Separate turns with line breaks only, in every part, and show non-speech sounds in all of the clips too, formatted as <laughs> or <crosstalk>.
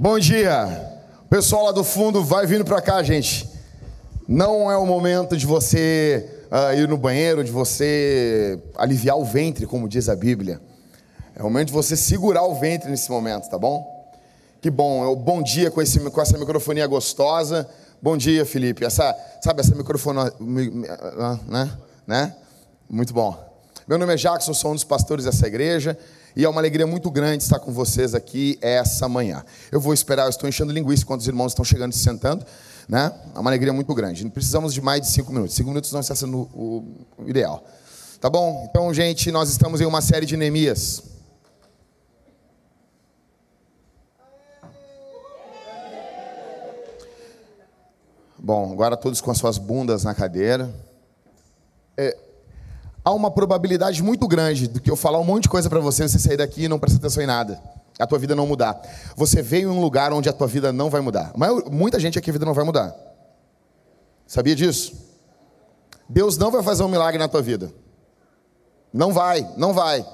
Bom dia. O pessoal lá do fundo vai vindo para cá, gente. Não é o momento de você uh, ir no banheiro, de você aliviar o ventre, como diz a Bíblia. É o momento de você segurar o ventre nesse momento, tá bom? Que bom, é o bom dia com, esse, com essa microfonia gostosa. Bom dia, Felipe. Essa, sabe, essa microfone, né? né? Muito bom. Meu nome é Jackson, sou um dos pastores dessa igreja e é uma alegria muito grande estar com vocês aqui essa manhã. Eu vou esperar, eu estou enchendo linguiça enquanto os irmãos estão chegando e se sentando, né? É uma alegria muito grande. Precisamos de mais de cinco minutos. Cinco minutos não está sendo o ideal. Tá bom? Então, gente, nós estamos em uma série de Neemias. Bom, agora todos com as suas bundas na cadeira. É, há uma probabilidade muito grande do que eu falar um monte de coisa para você, você sair daqui e não prestar atenção em nada. A tua vida não mudar. Você veio em um lugar onde a tua vida não vai mudar. Mas muita gente aqui a vida não vai mudar. Sabia disso? Deus não vai fazer um milagre na tua vida. Não vai, não vai.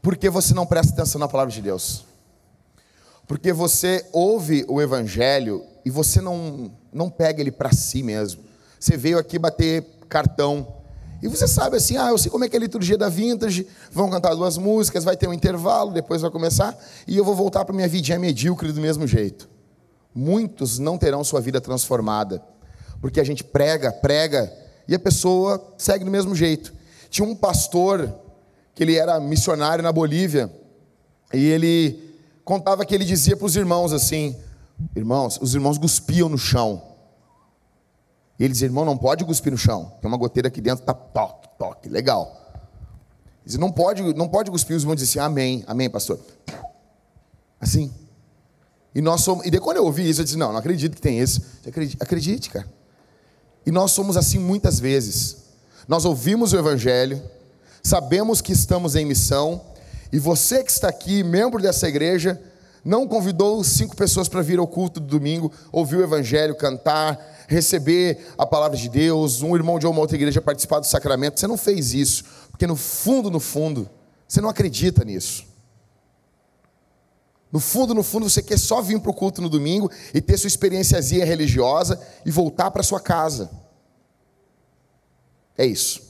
Porque você não presta atenção na palavra de Deus. Porque você ouve o evangelho e você não não pega ele para si mesmo. Você veio aqui bater cartão. E você sabe assim, ah, eu sei como é que é a liturgia da Vintage, vão cantar duas músicas, vai ter um intervalo, depois vai começar, e eu vou voltar para minha vidinha medíocre do mesmo jeito. Muitos não terão sua vida transformada, porque a gente prega, prega, e a pessoa segue do mesmo jeito. Tinha um pastor, que ele era missionário na Bolívia, e ele contava que ele dizia para os irmãos assim: Irmãos, os irmãos cuspiam no chão. Ele dizia, irmão, não pode cuspir no chão. Tem uma goteira aqui dentro, tá toque, toque, legal. Ele dizia, não pode, não pode cuspir. Os irmãos diziam assim, amém, amém, pastor. Assim. E nós somos, e daí quando eu ouvi isso, eu disse, não, não acredito que tem isso. Acredite, acredite, cara. E nós somos assim muitas vezes. Nós ouvimos o evangelho, sabemos que estamos em missão, e você que está aqui, membro dessa igreja, não convidou cinco pessoas para vir ao culto do domingo, ouvir o evangelho, cantar, receber a palavra de Deus, um irmão de uma outra igreja participar do sacramento. Você não fez isso, porque no fundo, no fundo, você não acredita nisso. No fundo, no fundo, você quer só vir para o culto no domingo e ter sua experiênciazinha religiosa e voltar para sua casa. É isso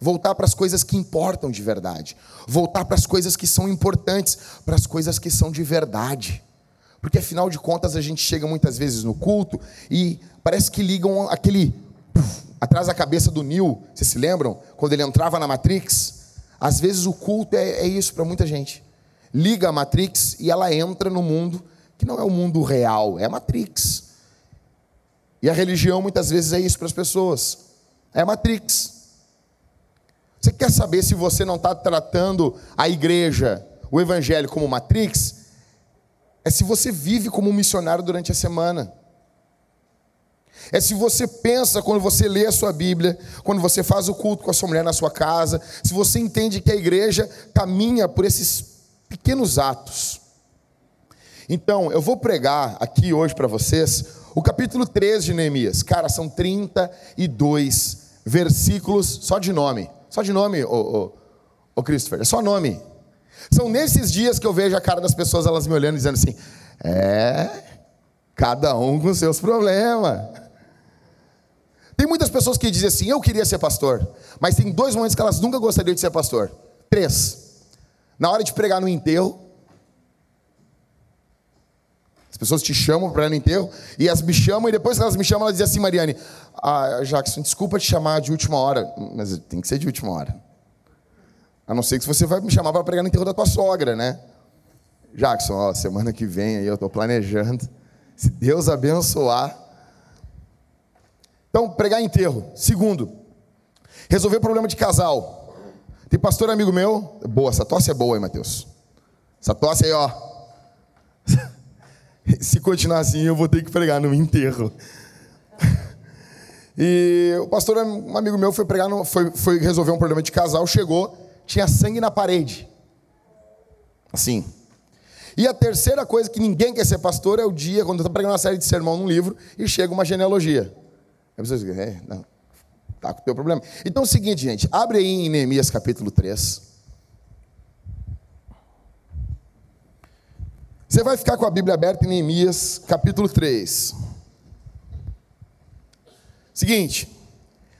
voltar para as coisas que importam de verdade, voltar para as coisas que são importantes, para as coisas que são de verdade. Porque afinal de contas a gente chega muitas vezes no culto e parece que ligam aquele puff, atrás da cabeça do Neil, vocês se lembram? Quando ele entrava na Matrix? Às vezes o culto é, é isso para muita gente. Liga a Matrix e ela entra no mundo que não é o mundo real, é a Matrix. E a religião muitas vezes é isso para as pessoas. É a Matrix. Você quer saber se você não está tratando a igreja, o evangelho, como matrix? É se você vive como um missionário durante a semana. É se você pensa quando você lê a sua Bíblia, quando você faz o culto com a sua mulher na sua casa, se você entende que a igreja caminha por esses pequenos atos. Então, eu vou pregar aqui hoje para vocês o capítulo 13 de Neemias. Cara, são 32 versículos só de nome. Só de nome, ô, ô, ô Christopher, é só nome. São nesses dias que eu vejo a cara das pessoas, elas me olhando e dizendo assim: é, cada um com seus problemas. Tem muitas pessoas que dizem assim: eu queria ser pastor, mas tem dois momentos que elas nunca gostariam de ser pastor. Três. Na hora de pregar no enterro, as pessoas te chamam para ir no enterro, e elas me chamam, e depois que elas me chamam, elas dizem assim, Mariane, ah, Jackson, desculpa te chamar de última hora, mas tem que ser de última hora. A não ser que você vai me chamar para pregar no enterro da tua sogra, né? Jackson, ó, semana que vem aí eu estou planejando. Se Deus abençoar. Então, pregar enterro. Segundo, resolver problema de casal. Tem pastor amigo meu. Boa, essa tosse é boa, hein, Mateus? Essa tosse aí, ó. <laughs> Se continuar assim, eu vou ter que pregar no enterro. E o pastor, um amigo meu, foi pregar, no, foi, foi resolver um problema de casal, chegou, tinha sangue na parede. Assim. E a terceira coisa que ninguém quer ser pastor é o dia, quando está pregando uma série de sermão num livro e chega uma genealogia. Aí você diz, é, não, tá com o teu problema. Então é o seguinte, gente, abre aí em Neemias capítulo 3. Você vai ficar com a Bíblia aberta em Neemias, capítulo 3. Seguinte,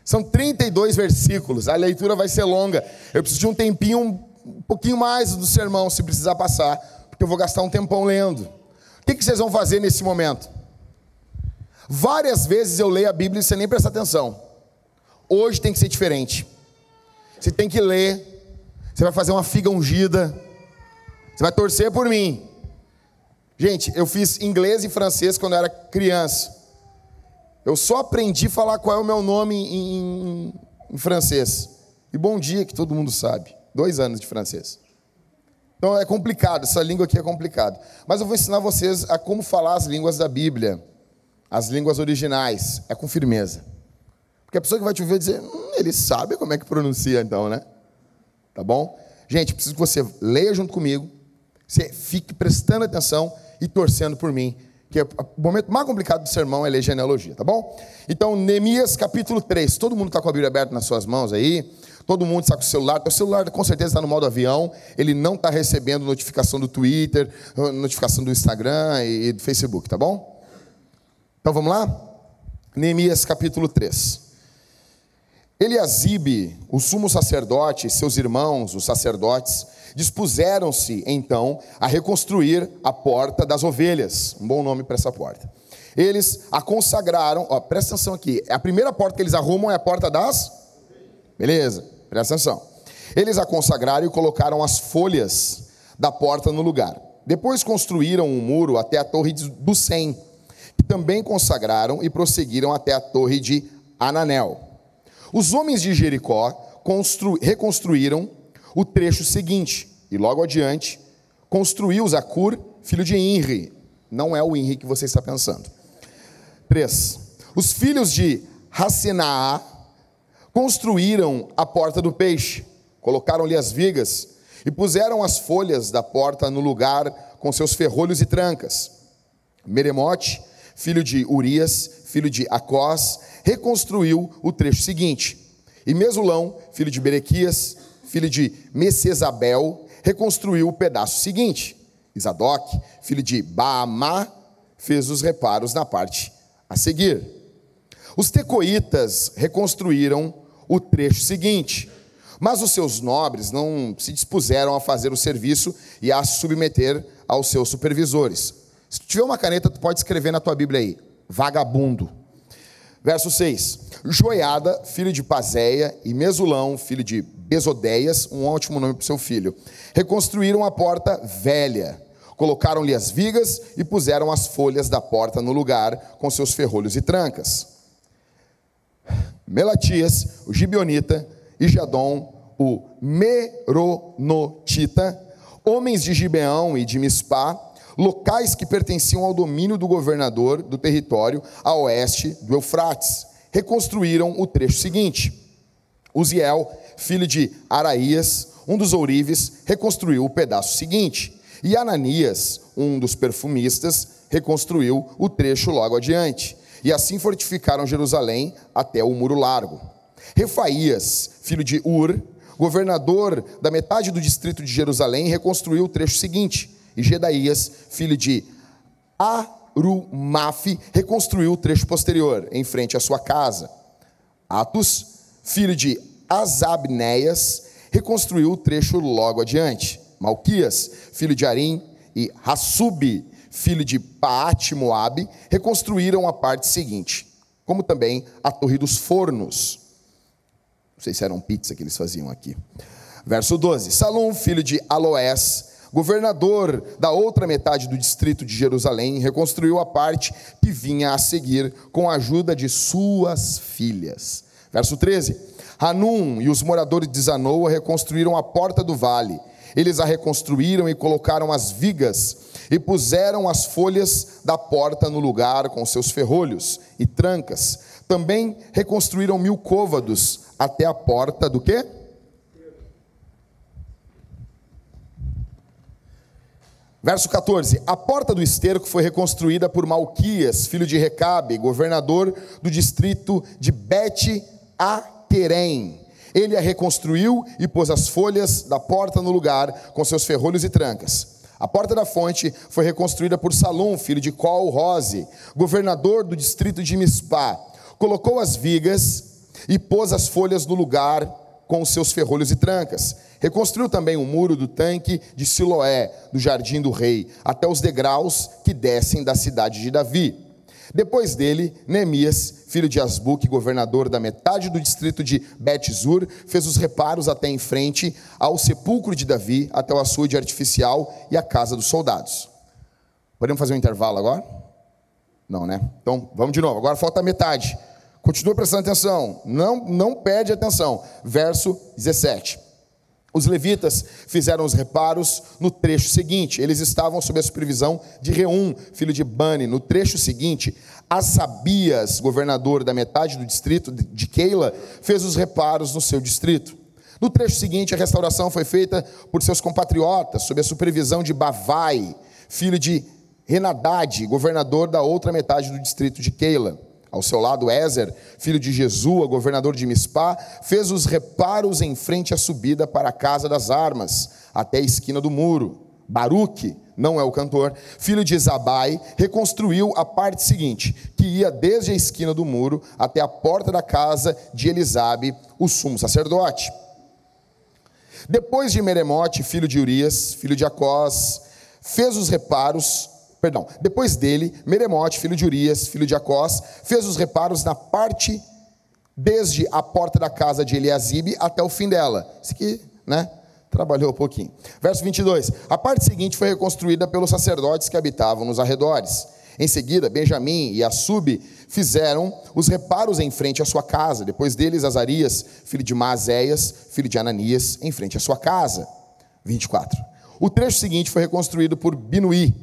são 32 versículos, a leitura vai ser longa. Eu preciso de um tempinho, um pouquinho mais do sermão, se precisar passar, porque eu vou gastar um tempão lendo. O que vocês vão fazer nesse momento? Várias vezes eu leio a Bíblia e você nem presta atenção. Hoje tem que ser diferente. Você tem que ler, você vai fazer uma figa ungida, você vai torcer por mim. Gente, eu fiz inglês e francês quando eu era criança. Eu só aprendi a falar qual é o meu nome em, em, em francês. E bom dia, que todo mundo sabe. Dois anos de francês. Então é complicado, essa língua aqui é complicado. Mas eu vou ensinar vocês a como falar as línguas da Bíblia, as línguas originais, é com firmeza. Porque a pessoa que vai te ouvir dizer, hum, ele sabe como é que pronuncia então, né? Tá bom? Gente, preciso que você leia junto comigo, você fique prestando atenção e torcendo por mim, que é o momento mais complicado do sermão é ler genealogia, tá bom? Então, Neemias capítulo 3, todo mundo está com a Bíblia aberta nas suas mãos aí, todo mundo está com o celular, o celular com certeza está no modo avião, ele não está recebendo notificação do Twitter, notificação do Instagram e do Facebook, tá bom? Então vamos lá? Neemias capítulo 3. Eliasibe, o sumo sacerdote, seus irmãos, os sacerdotes, dispuseram-se então a reconstruir a porta das ovelhas. Um bom nome para essa porta. Eles a consagraram, ó, presta atenção aqui. A primeira porta que eles arrumam é a porta das. Beleza, presta atenção. Eles a consagraram e colocaram as folhas da porta no lugar. Depois construíram um muro até a torre do Sem, que também consagraram e prosseguiram até a torre de Ananel. Os homens de Jericó reconstruíram o trecho seguinte, e logo adiante, construiu Zacur, filho de Inri. Não é o Inri que você está pensando. 3. Os filhos de Hassenaá construíram a porta do peixe, colocaram-lhe as vigas e puseram as folhas da porta no lugar com seus ferrolhos e trancas. Meremote, filho de Urias, filho de Acós, reconstruiu o trecho seguinte. E Mesulão, filho de Berequias, filho de Messesabel, reconstruiu o pedaço seguinte. Isadoc, filho de Baamá, fez os reparos na parte a seguir. Os tecoitas reconstruíram o trecho seguinte, mas os seus nobres não se dispuseram a fazer o serviço e a submeter aos seus supervisores. Se tiver uma caneta, tu pode escrever na tua Bíblia aí, vagabundo. Verso 6. Joiada, filho de Pazéia, e Mesulão, filho de Besodeias, um ótimo nome para seu filho, reconstruíram a porta velha. Colocaram-lhe as vigas e puseram as folhas da porta no lugar, com seus ferrolhos e trancas. Melatias, o Gibionita, e Jadom, o Meronotita, homens de Gibeão e de Mispá, locais que pertenciam ao domínio do governador do território a oeste do Eufrates. Reconstruíram o trecho seguinte. Uziel, filho de Araías, um dos ourives, reconstruiu o pedaço seguinte. E Ananias, um dos perfumistas, reconstruiu o trecho logo adiante. E assim fortificaram Jerusalém até o muro largo. Refaías, filho de Ur, governador da metade do distrito de Jerusalém, reconstruiu o trecho seguinte e Gedaías, filho de Arumaf, reconstruiu o trecho posterior, em frente à sua casa. Atos, filho de Azabneias, reconstruiu o trecho logo adiante. Malquias, filho de Arim, e Hassub, filho de Paate reconstruíram a parte seguinte, como também a Torre dos Fornos. Não sei se eram pizza que eles faziam aqui. Verso 12: Salom, filho de Aloés, governador da outra metade do distrito de Jerusalém, reconstruiu a parte que vinha a seguir com a ajuda de suas filhas. Verso 13: Hanum e os moradores de Zanoa reconstruíram a porta do vale. Eles a reconstruíram e colocaram as vigas e puseram as folhas da porta no lugar com seus ferrolhos e trancas. Também reconstruíram mil côvados até a porta do quê? Verso 14: A porta do esterco foi reconstruída por Malquias, filho de Recabe, governador do distrito de Bet Aterém. Ele a reconstruiu e pôs as folhas da porta no lugar, com seus ferrolhos e trancas. A porta da fonte foi reconstruída por Salum, filho de Col Rose, governador do distrito de Mispá. Colocou as vigas e pôs as folhas no lugar com seus ferrolhos e trancas. Reconstruiu também o muro do tanque de Siloé, do jardim do rei, até os degraus que descem da cidade de Davi. Depois dele, Neemias, filho de Asbuque, governador da metade do distrito de Bet-Zur, fez os reparos até em frente ao sepulcro de Davi, até o açude artificial e a casa dos soldados. Podemos fazer um intervalo agora? Não, né? Então, vamos de novo. Agora falta a metade. Continua prestando atenção. Não, não perde atenção. Verso 17. Os levitas fizeram os reparos no trecho seguinte. Eles estavam sob a supervisão de Reum, filho de Bani. No trecho seguinte, Asabias, governador da metade do distrito de Keila, fez os reparos no seu distrito. No trecho seguinte, a restauração foi feita por seus compatriotas, sob a supervisão de Bavai, filho de Renadade, governador da outra metade do distrito de Keila. Ao seu lado, Ézer, filho de Jesua, governador de Mispá, fez os reparos em frente à subida para a casa das armas, até a esquina do muro. Baruque, não é o cantor, filho de Zabai, reconstruiu a parte seguinte, que ia desde a esquina do muro até a porta da casa de Elisabe, o sumo sacerdote. Depois de Meremote, filho de Urias, filho de Acós, fez os reparos perdão, depois dele, Meremote, filho de Urias, filho de Acós, fez os reparos na parte desde a porta da casa de Eliasibe até o fim dela. Isso aqui, né? Trabalhou um pouquinho. Verso 22. A parte seguinte foi reconstruída pelos sacerdotes que habitavam nos arredores. Em seguida, Benjamim e Assub fizeram os reparos em frente à sua casa. Depois deles, Azarias, filho de Maazéias, filho de Ananias, em frente à sua casa. 24. O trecho seguinte foi reconstruído por Binuí,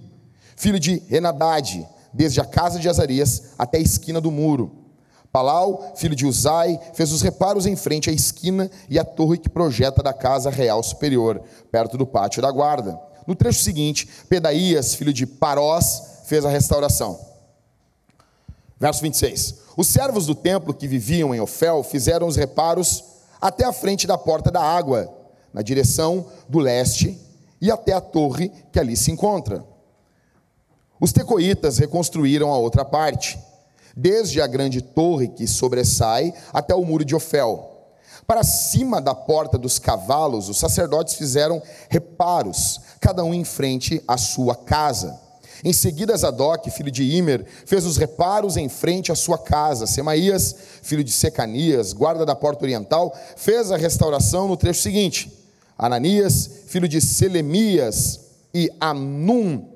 filho de Renadade, desde a casa de Azarias até a esquina do muro. Palau, filho de Uzai, fez os reparos em frente à esquina e à torre que projeta da casa real superior, perto do pátio da guarda. No trecho seguinte, Pedaías, filho de Parós, fez a restauração. Verso 26. Os servos do templo que viviam em Ofel fizeram os reparos até a frente da porta da água, na direção do leste, e até a torre que ali se encontra. Os tecoitas reconstruíram a outra parte, desde a grande torre que sobressai até o muro de Ofel. Para cima da porta dos cavalos, os sacerdotes fizeram reparos, cada um em frente à sua casa. Em seguida, Zadok, filho de Imer, fez os reparos em frente à sua casa. Semaías, filho de Secanias, guarda da porta oriental, fez a restauração no trecho seguinte. Ananias, filho de Selemias, e Anum,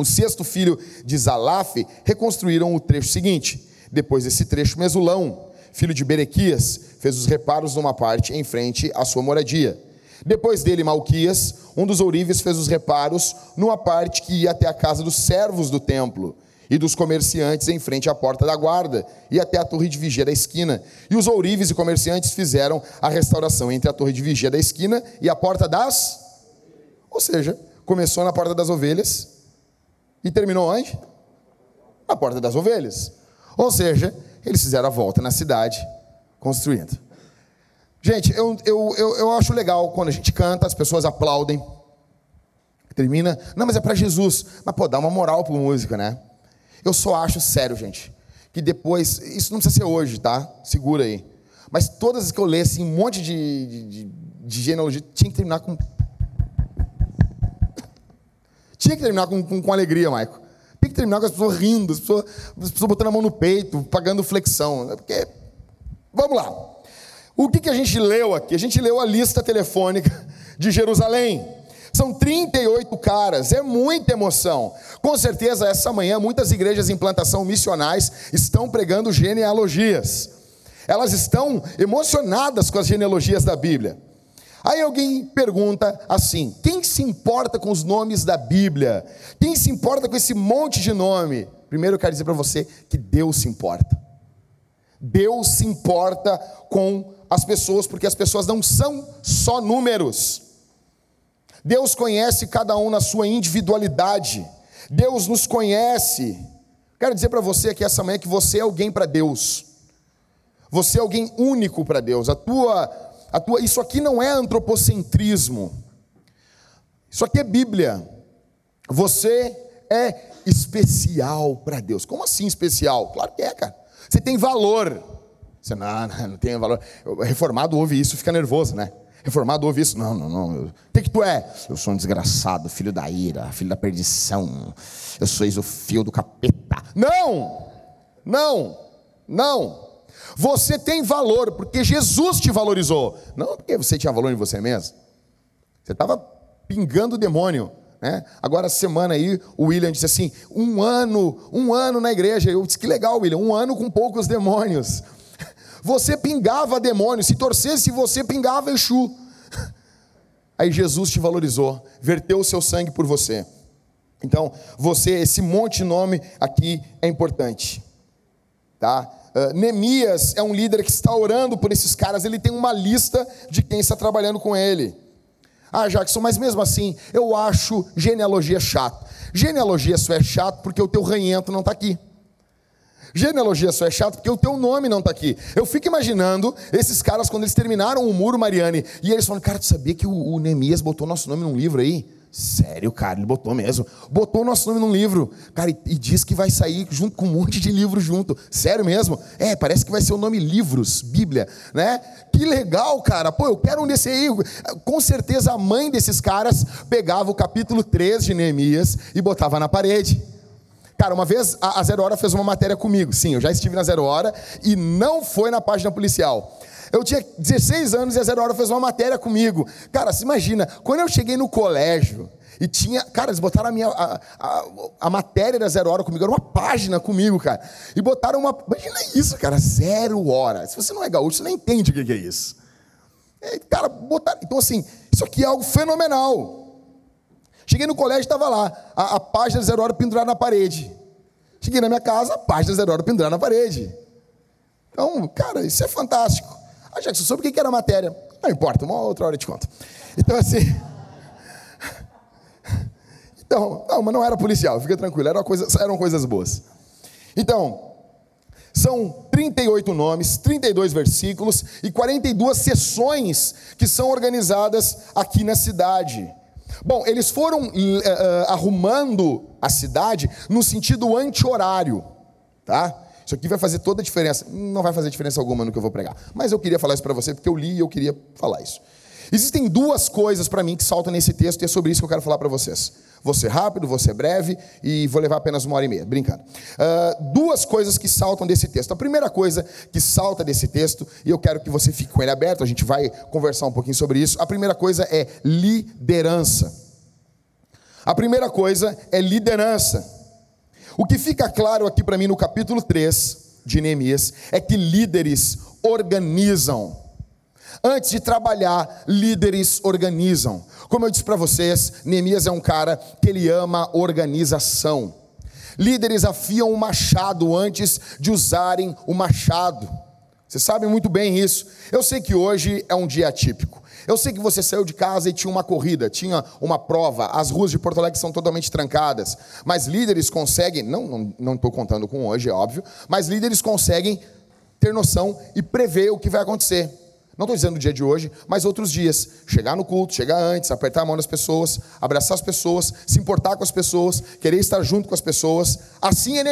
o sexto filho de Zalaf reconstruíram o trecho seguinte. Depois desse trecho, Mesulão, filho de Berequias, fez os reparos numa parte em frente à sua moradia. Depois dele, Malquias, um dos ourives, fez os reparos numa parte que ia até a casa dos servos do templo e dos comerciantes em frente à porta da guarda e até a torre de vigia da esquina. E os ourives e comerciantes fizeram a restauração entre a torre de vigia da esquina e a porta das. Ou seja, começou na porta das ovelhas e terminou onde? A porta das ovelhas. Ou seja, eles fizeram a volta na cidade, construindo. Gente, eu, eu, eu, eu acho legal quando a gente canta, as pessoas aplaudem. Termina. Não, mas é para Jesus. Mas, pô, dá uma moral pro música, né? Eu só acho sério, gente, que depois. Isso não precisa ser hoje, tá? Segura aí. Mas todas as que eu lesse, um monte de, de, de genealogia, tinha que terminar com tinha que terminar com, com, com alegria, Maico. Tinha que terminar com as pessoas rindo, as pessoas, as pessoas botando a mão no peito, pagando flexão. Né? Porque, vamos lá. O que, que a gente leu aqui? A gente leu a lista telefônica de Jerusalém. São 38 caras, é muita emoção. Com certeza, essa manhã, muitas igrejas em plantação missionais estão pregando genealogias. Elas estão emocionadas com as genealogias da Bíblia. Aí alguém pergunta assim: quem se importa com os nomes da Bíblia? Quem se importa com esse monte de nome? Primeiro eu quero dizer para você que Deus se importa. Deus se importa com as pessoas, porque as pessoas não são só números. Deus conhece cada um na sua individualidade. Deus nos conhece. Quero dizer para você aqui essa manhã que você é alguém para Deus. Você é alguém único para Deus. A tua tua, isso aqui não é antropocentrismo. Isso aqui é Bíblia. Você é especial para Deus. Como assim especial? Claro que é, cara. Você tem valor. Você não, não, não tem valor. Reformado ouve isso, fica nervoso, né? Reformado ouve isso. Não, não, não. O que, que tu é? Eu sou um desgraçado, filho da ira, filho da perdição. Eu sou o fio do capeta. Não! Não! Não! Você tem valor porque Jesus te valorizou. Não porque você tinha valor em você mesmo. Você estava pingando o demônio. Né? Agora, semana aí, o William disse assim: um ano, um ano na igreja. Eu disse: que legal, William, um ano com poucos demônios. <laughs> Você pingava demônio, se torcesse, você pingava Exu. <laughs> Aí Jesus te valorizou, verteu o seu sangue por você. Então, você, esse monte de nome aqui é importante. Tá? Uh, é um líder que está orando por esses caras, ele tem uma lista de quem está trabalhando com ele. Ah, Jackson, mas mesmo assim, eu acho genealogia chato. Genealogia só é chato porque o teu ranhento não está aqui. Genealogia só é chato porque o teu nome não está aqui. Eu fico imaginando esses caras quando eles terminaram o muro, Mariane, e eles falam, cara, tu sabia que o, o botou nosso nome num livro aí? Sério, cara, ele botou mesmo. Botou nosso nome num livro. Cara, e, e, diz que vai sair junto com um monte de livros junto. Sério mesmo? É, parece que vai ser o nome Livros, Bíblia, né? Que legal, cara. Pô, eu quero um desse aí. Com certeza a mãe desses caras pegava o capítulo 3 de Neemias e botava na parede. Cara, uma vez a, a Zero Hora fez uma matéria comigo. Sim, eu já estive na Zero Hora e não foi na página policial. Eu tinha 16 anos e a Zero Hora fez uma matéria comigo. Cara, se imagina, quando eu cheguei no colégio e tinha. Cara, eles botaram a minha. A, a, a, matéria da Zero Hora comigo, era uma página comigo, cara. E botaram uma. Imagina isso, cara, Zero Hora. Se você não é gaúcho, você não entende o que é isso. Cara, botaram. Então, assim, isso aqui é algo fenomenal. Cheguei no colégio, estava lá, a, a página da Zero Hora pendurada na parede. Cheguei na minha casa, a página da Zero Hora pendurada na parede. Então, cara, isso é fantástico. Ah, Jackson, sobre o que era a matéria? Não importa, uma outra hora eu te conto. Então, assim. Então, não, mas não era policial, fica tranquilo, eram coisas, eram coisas boas. Então, são 38 nomes, 32 versículos e 42 sessões que são organizadas aqui na cidade. Bom, eles foram uh, arrumando a cidade no sentido anti-horário, tá? Isso aqui vai fazer toda a diferença. Não vai fazer diferença alguma no que eu vou pregar. Mas eu queria falar isso para você porque eu li e eu queria falar isso. Existem duas coisas para mim que saltam nesse texto e é sobre isso que eu quero falar para vocês. Vou ser rápido, vou ser breve e vou levar apenas uma hora e meia, brincando. Uh, duas coisas que saltam desse texto. A primeira coisa que salta desse texto, e eu quero que você fique com ele aberto, a gente vai conversar um pouquinho sobre isso. A primeira coisa é liderança. A primeira coisa é liderança. O que fica claro aqui para mim no capítulo 3 de Neemias é que líderes organizam. Antes de trabalhar, líderes organizam. Como eu disse para vocês, Neemias é um cara que ele ama organização. Líderes afiam o machado antes de usarem o machado. Vocês sabem muito bem isso. Eu sei que hoje é um dia atípico. Eu sei que você saiu de casa e tinha uma corrida, tinha uma prova, as ruas de Porto Alegre são totalmente trancadas, mas líderes conseguem, não não estou contando com hoje, é óbvio, mas líderes conseguem ter noção e prever o que vai acontecer. Não estou dizendo o dia de hoje, mas outros dias. Chegar no culto, chegar antes, apertar a mão das pessoas, abraçar as pessoas, se importar com as pessoas, querer estar junto com as pessoas. Assim é.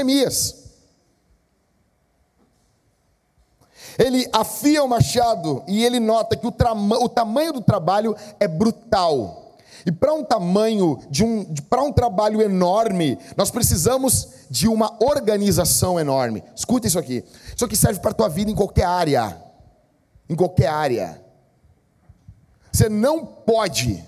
Ele afia o machado e ele nota que o, o tamanho do trabalho é brutal. E para um tamanho, de um, para um trabalho enorme, nós precisamos de uma organização enorme. Escuta isso aqui. Isso aqui serve para a tua vida em qualquer área. Em qualquer área. Você não pode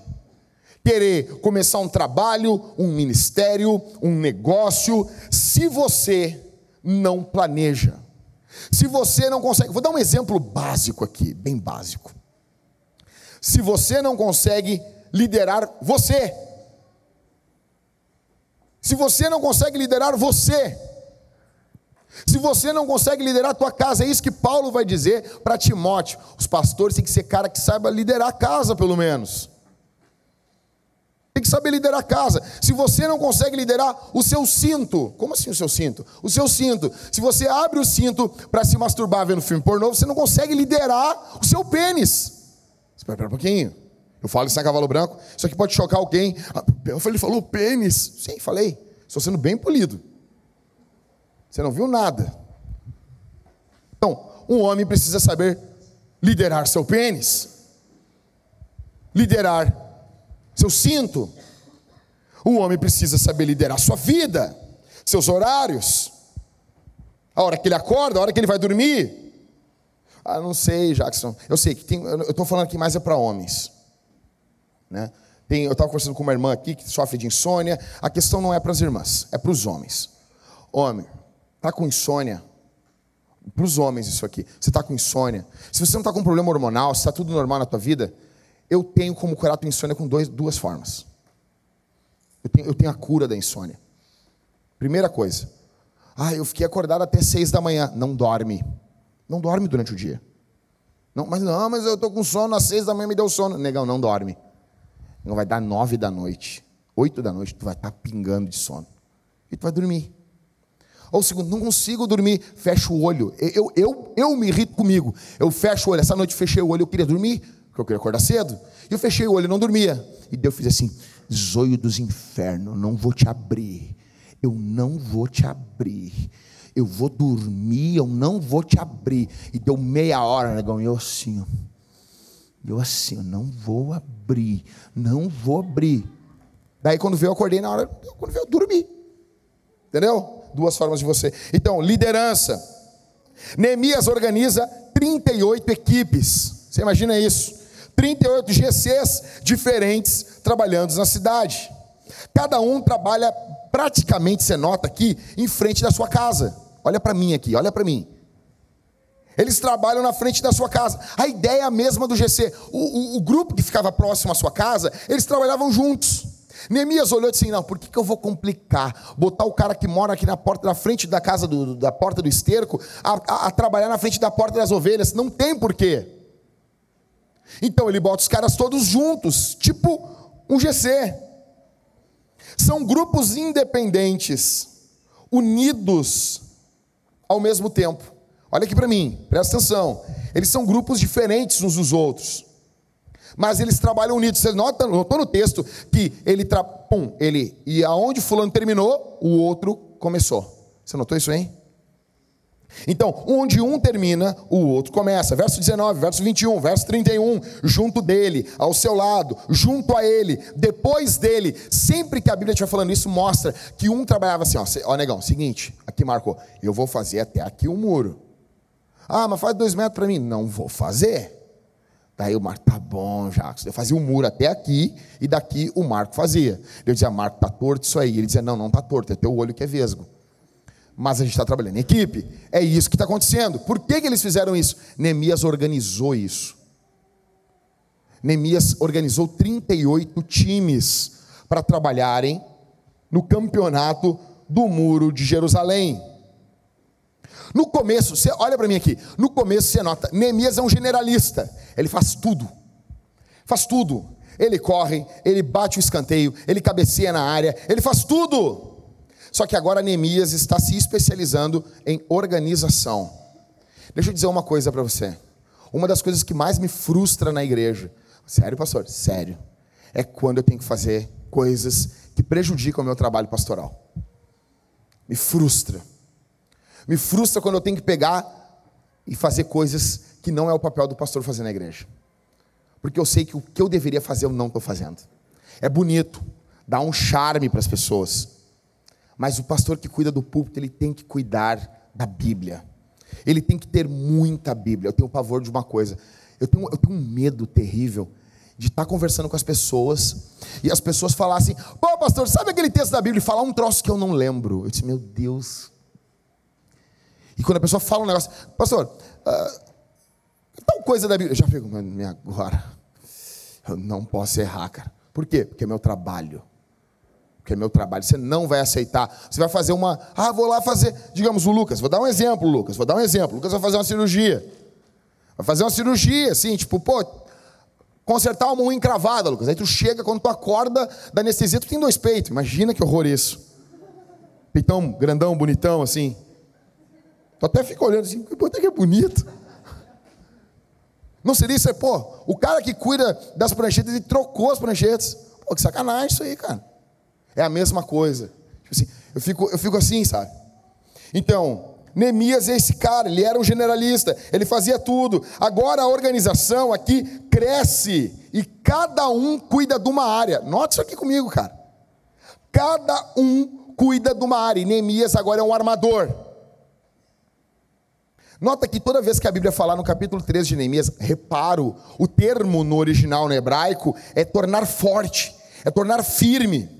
querer começar um trabalho, um ministério, um negócio, se você não planeja. Se você não consegue, vou dar um exemplo básico aqui, bem básico. Se você não consegue liderar você, se você não consegue liderar você, se você não consegue liderar a tua casa, é isso que Paulo vai dizer para Timóteo. Os pastores têm que ser cara que saiba liderar a casa, pelo menos. Tem que saber liderar a casa. Se você não consegue liderar o seu cinto, como assim o seu cinto? O seu cinto. Se você abre o cinto para se masturbar vendo filme pornô, você não consegue liderar o seu pênis. Espera um pouquinho. Eu falo isso na Cavalo Branco. Isso aqui pode chocar alguém. Ah, ele falou pênis. Sim, falei. Estou sendo bem polido. Você não viu nada. Então, um homem precisa saber liderar seu pênis, liderar seu cinto. O homem precisa saber liderar sua vida, seus horários, a hora que ele acorda, a hora que ele vai dormir. Ah, não sei, Jackson. Eu sei que tem. Eu estou falando aqui mais é para homens. Né? Tem, eu estava conversando com uma irmã aqui que sofre de insônia. A questão não é para as irmãs, é para os homens. Homem, tá com insônia? Para os homens isso aqui. Você está com insônia? Se você não está com problema hormonal, se está tudo normal na tua vida, eu tenho como curar a tua insônia com dois, duas formas. Eu tenho, eu tenho a cura da insônia. Primeira coisa. Ah, eu fiquei acordado até seis da manhã. Não dorme. Não dorme durante o dia. Não, mas não, mas eu estou com sono, às seis da manhã me deu sono. Negão, não dorme. Não vai dar nove da noite, oito da noite, tu vai estar tá pingando de sono. E tu vai dormir. Ou segundo, não consigo dormir, fecho o olho. Eu, eu, eu me irrito comigo. Eu fecho o olho. Essa noite fechei o olho, eu queria dormir, porque eu queria acordar cedo. E eu fechei o olho, não dormia. E Deus fez assim: zoio dos infernos, não vou te abrir. Eu não vou te abrir. Eu vou dormir, eu não vou te abrir. E deu meia hora, negão, e eu assim, ó. Eu assim, eu não vou abrir, não vou abrir. Daí quando veio, eu acordei na hora, quando veio, eu dormi. Entendeu? Duas formas de você. Então, liderança. Neemias organiza 38 equipes. Você imagina isso? 38 GCs diferentes trabalhando na cidade. Cada um trabalha praticamente, você nota aqui, em frente da sua casa. Olha para mim aqui, olha para mim. Eles trabalham na frente da sua casa. A ideia é a mesma do GC. O, o, o grupo que ficava próximo à sua casa, eles trabalhavam juntos. Neemias olhou e disse: assim, Não, por que, que eu vou complicar? Botar o cara que mora aqui na porta da frente da casa do, da porta do esterco a, a, a trabalhar na frente da porta das ovelhas. Não tem porquê. Então ele bota os caras todos juntos, tipo um GC. São grupos independentes, unidos ao mesmo tempo. Olha aqui para mim, presta atenção. Eles são grupos diferentes uns dos outros. Mas eles trabalham unidos. Você nota, notou no texto que ele. Pum, ele e aonde fulano terminou, o outro começou. Você notou isso aí? Então, onde um termina, o outro começa. Verso 19, verso 21, verso 31, junto dele, ao seu lado, junto a ele, depois dele. Sempre que a Bíblia estiver falando isso, mostra que um trabalhava assim, ó, ó negão, seguinte, aqui marcou, eu vou fazer até aqui o um muro. Ah, mas faz dois metros para mim. Não vou fazer. Daí o Marco, tá bom, Jacques. Eu fazia o um muro até aqui, e daqui o Marco fazia. Eu dizia, Marco, tá torto isso aí. Ele dizia, não, não tá torto, é teu olho que é vesgo mas a gente está trabalhando em equipe. É isso que está acontecendo. Por que, que eles fizeram isso? Neemias organizou isso. Neemias organizou 38 times para trabalharem no campeonato do Muro de Jerusalém. No começo, você olha para mim aqui. No começo você nota, Neemias é um generalista. Ele faz tudo. Faz tudo. Ele corre, ele bate o escanteio, ele cabeceia na área, ele faz tudo. Só que agora Neemias está se especializando em organização. Deixa eu dizer uma coisa para você. Uma das coisas que mais me frustra na igreja, sério, pastor? Sério, é quando eu tenho que fazer coisas que prejudicam o meu trabalho pastoral. Me frustra. Me frustra quando eu tenho que pegar e fazer coisas que não é o papel do pastor fazer na igreja. Porque eu sei que o que eu deveria fazer eu não estou fazendo. É bonito, dá um charme para as pessoas. Mas o pastor que cuida do púlpito, ele tem que cuidar da Bíblia. Ele tem que ter muita Bíblia. Eu tenho pavor de uma coisa. Eu tenho, eu tenho um medo terrível de estar conversando com as pessoas e as pessoas falassem: pô, pastor, sabe aquele texto da Bíblia? E falar um troço que eu não lembro. Eu disse: meu Deus. E quando a pessoa fala um negócio, pastor, uh, tal coisa da Bíblia. Eu já fico, agora. Eu não posso errar, cara. Por quê? Porque é meu trabalho que é meu trabalho. Você não vai aceitar. Você vai fazer uma. Ah, vou lá fazer. Digamos o Lucas. Vou dar um exemplo, Lucas. Vou dar um exemplo. O Lucas vai fazer uma cirurgia. Vai fazer uma cirurgia, assim, tipo, pô, consertar uma unha encravada, Lucas. Aí tu chega, quando tu acorda da anestesia, tu tem dois peitos. Imagina que horror isso. Peitão grandão, bonitão, assim. Tu até fica olhando assim, pô, até que é bonito. Não seria isso? É, pô, o cara que cuida das pranchetas, ele trocou as pranchetas. Pô, que sacanagem isso aí, cara. É a mesma coisa. Tipo assim, eu, fico, eu fico assim, sabe? Então, Neemias é esse cara, ele era um generalista, ele fazia tudo. Agora a organização aqui cresce e cada um cuida de uma área. Note isso aqui comigo, cara. Cada um cuida de uma área. E Neemias agora é um armador. Nota que toda vez que a Bíblia falar no capítulo 13 de Neemias, reparo, o termo no original no hebraico é tornar forte, é tornar firme.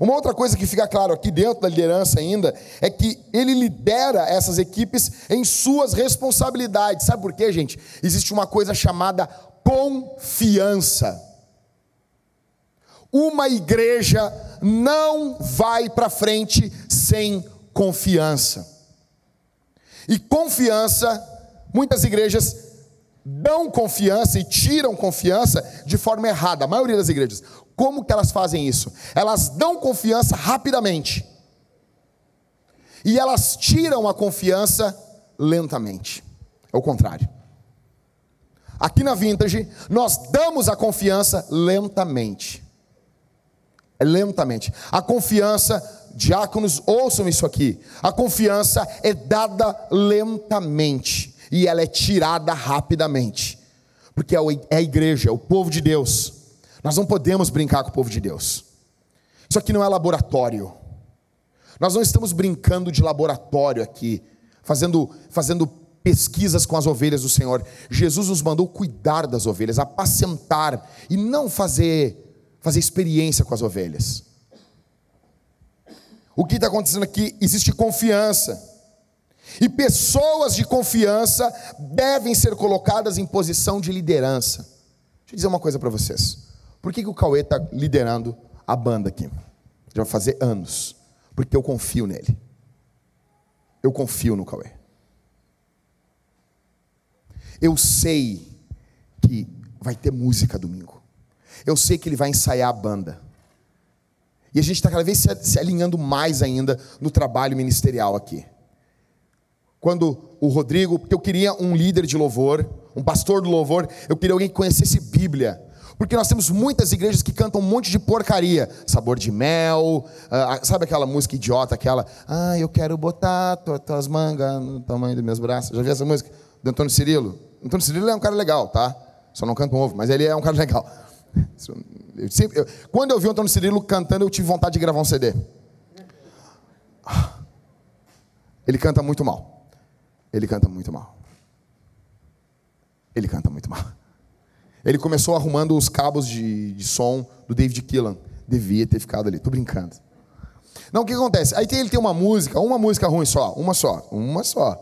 Uma outra coisa que fica claro aqui dentro da liderança ainda é que ele lidera essas equipes em suas responsabilidades. Sabe por quê, gente? Existe uma coisa chamada confiança. Uma igreja não vai para frente sem confiança. E confiança, muitas igrejas dão confiança e tiram confiança de forma errada, a maioria das igrejas. Como que elas fazem isso? Elas dão confiança rapidamente. E elas tiram a confiança lentamente. É o contrário. Aqui na Vintage, nós damos a confiança lentamente. É lentamente. A confiança diáconos, ouçam isso aqui. A confiança é dada lentamente e ela é tirada rapidamente, porque é, é a igreja, é o povo de Deus. Nós não podemos brincar com o povo de Deus. Isso aqui não é laboratório. Nós não estamos brincando de laboratório aqui, fazendo, fazendo pesquisas com as ovelhas do Senhor. Jesus nos mandou cuidar das ovelhas, apacentar e não fazer, fazer experiência com as ovelhas. O que está acontecendo aqui? Existe confiança. E pessoas de confiança devem ser colocadas em posição de liderança. Deixa eu dizer uma coisa para vocês. Por que, que o Cauê está liderando a banda aqui? Já vai fazer anos. Porque eu confio nele. Eu confio no Cauê. Eu sei que vai ter música domingo. Eu sei que ele vai ensaiar a banda. E a gente está cada vez se, alinhando mais ainda no trabalho ministerial aqui. Quando o Rodrigo, porque eu queria um líder de louvor, um pastor do louvor, eu queria alguém que conhecesse Bíblia. Porque nós temos muitas igrejas que cantam um monte de porcaria. Sabor de mel, uh, sabe aquela música idiota, aquela, ah, eu quero botar tuas mangas no tamanho dos meus braços. Já viu essa música? Do Antônio Cirilo. Antônio Cirilo é um cara legal, tá? Só não canta um ovo, mas ele é um cara <laughs> legal. Eu sempre, eu, quando eu vi o Antônio Cirilo cantando, eu tive vontade de gravar um CD. Ele canta muito mal. Ele canta muito mal. Ele canta muito mal. Ele começou arrumando os cabos de, de som do David Killan. Devia ter ficado ali. Tô brincando. Não, o que acontece? Aí tem, ele tem uma música, uma música ruim só, uma só, uma só.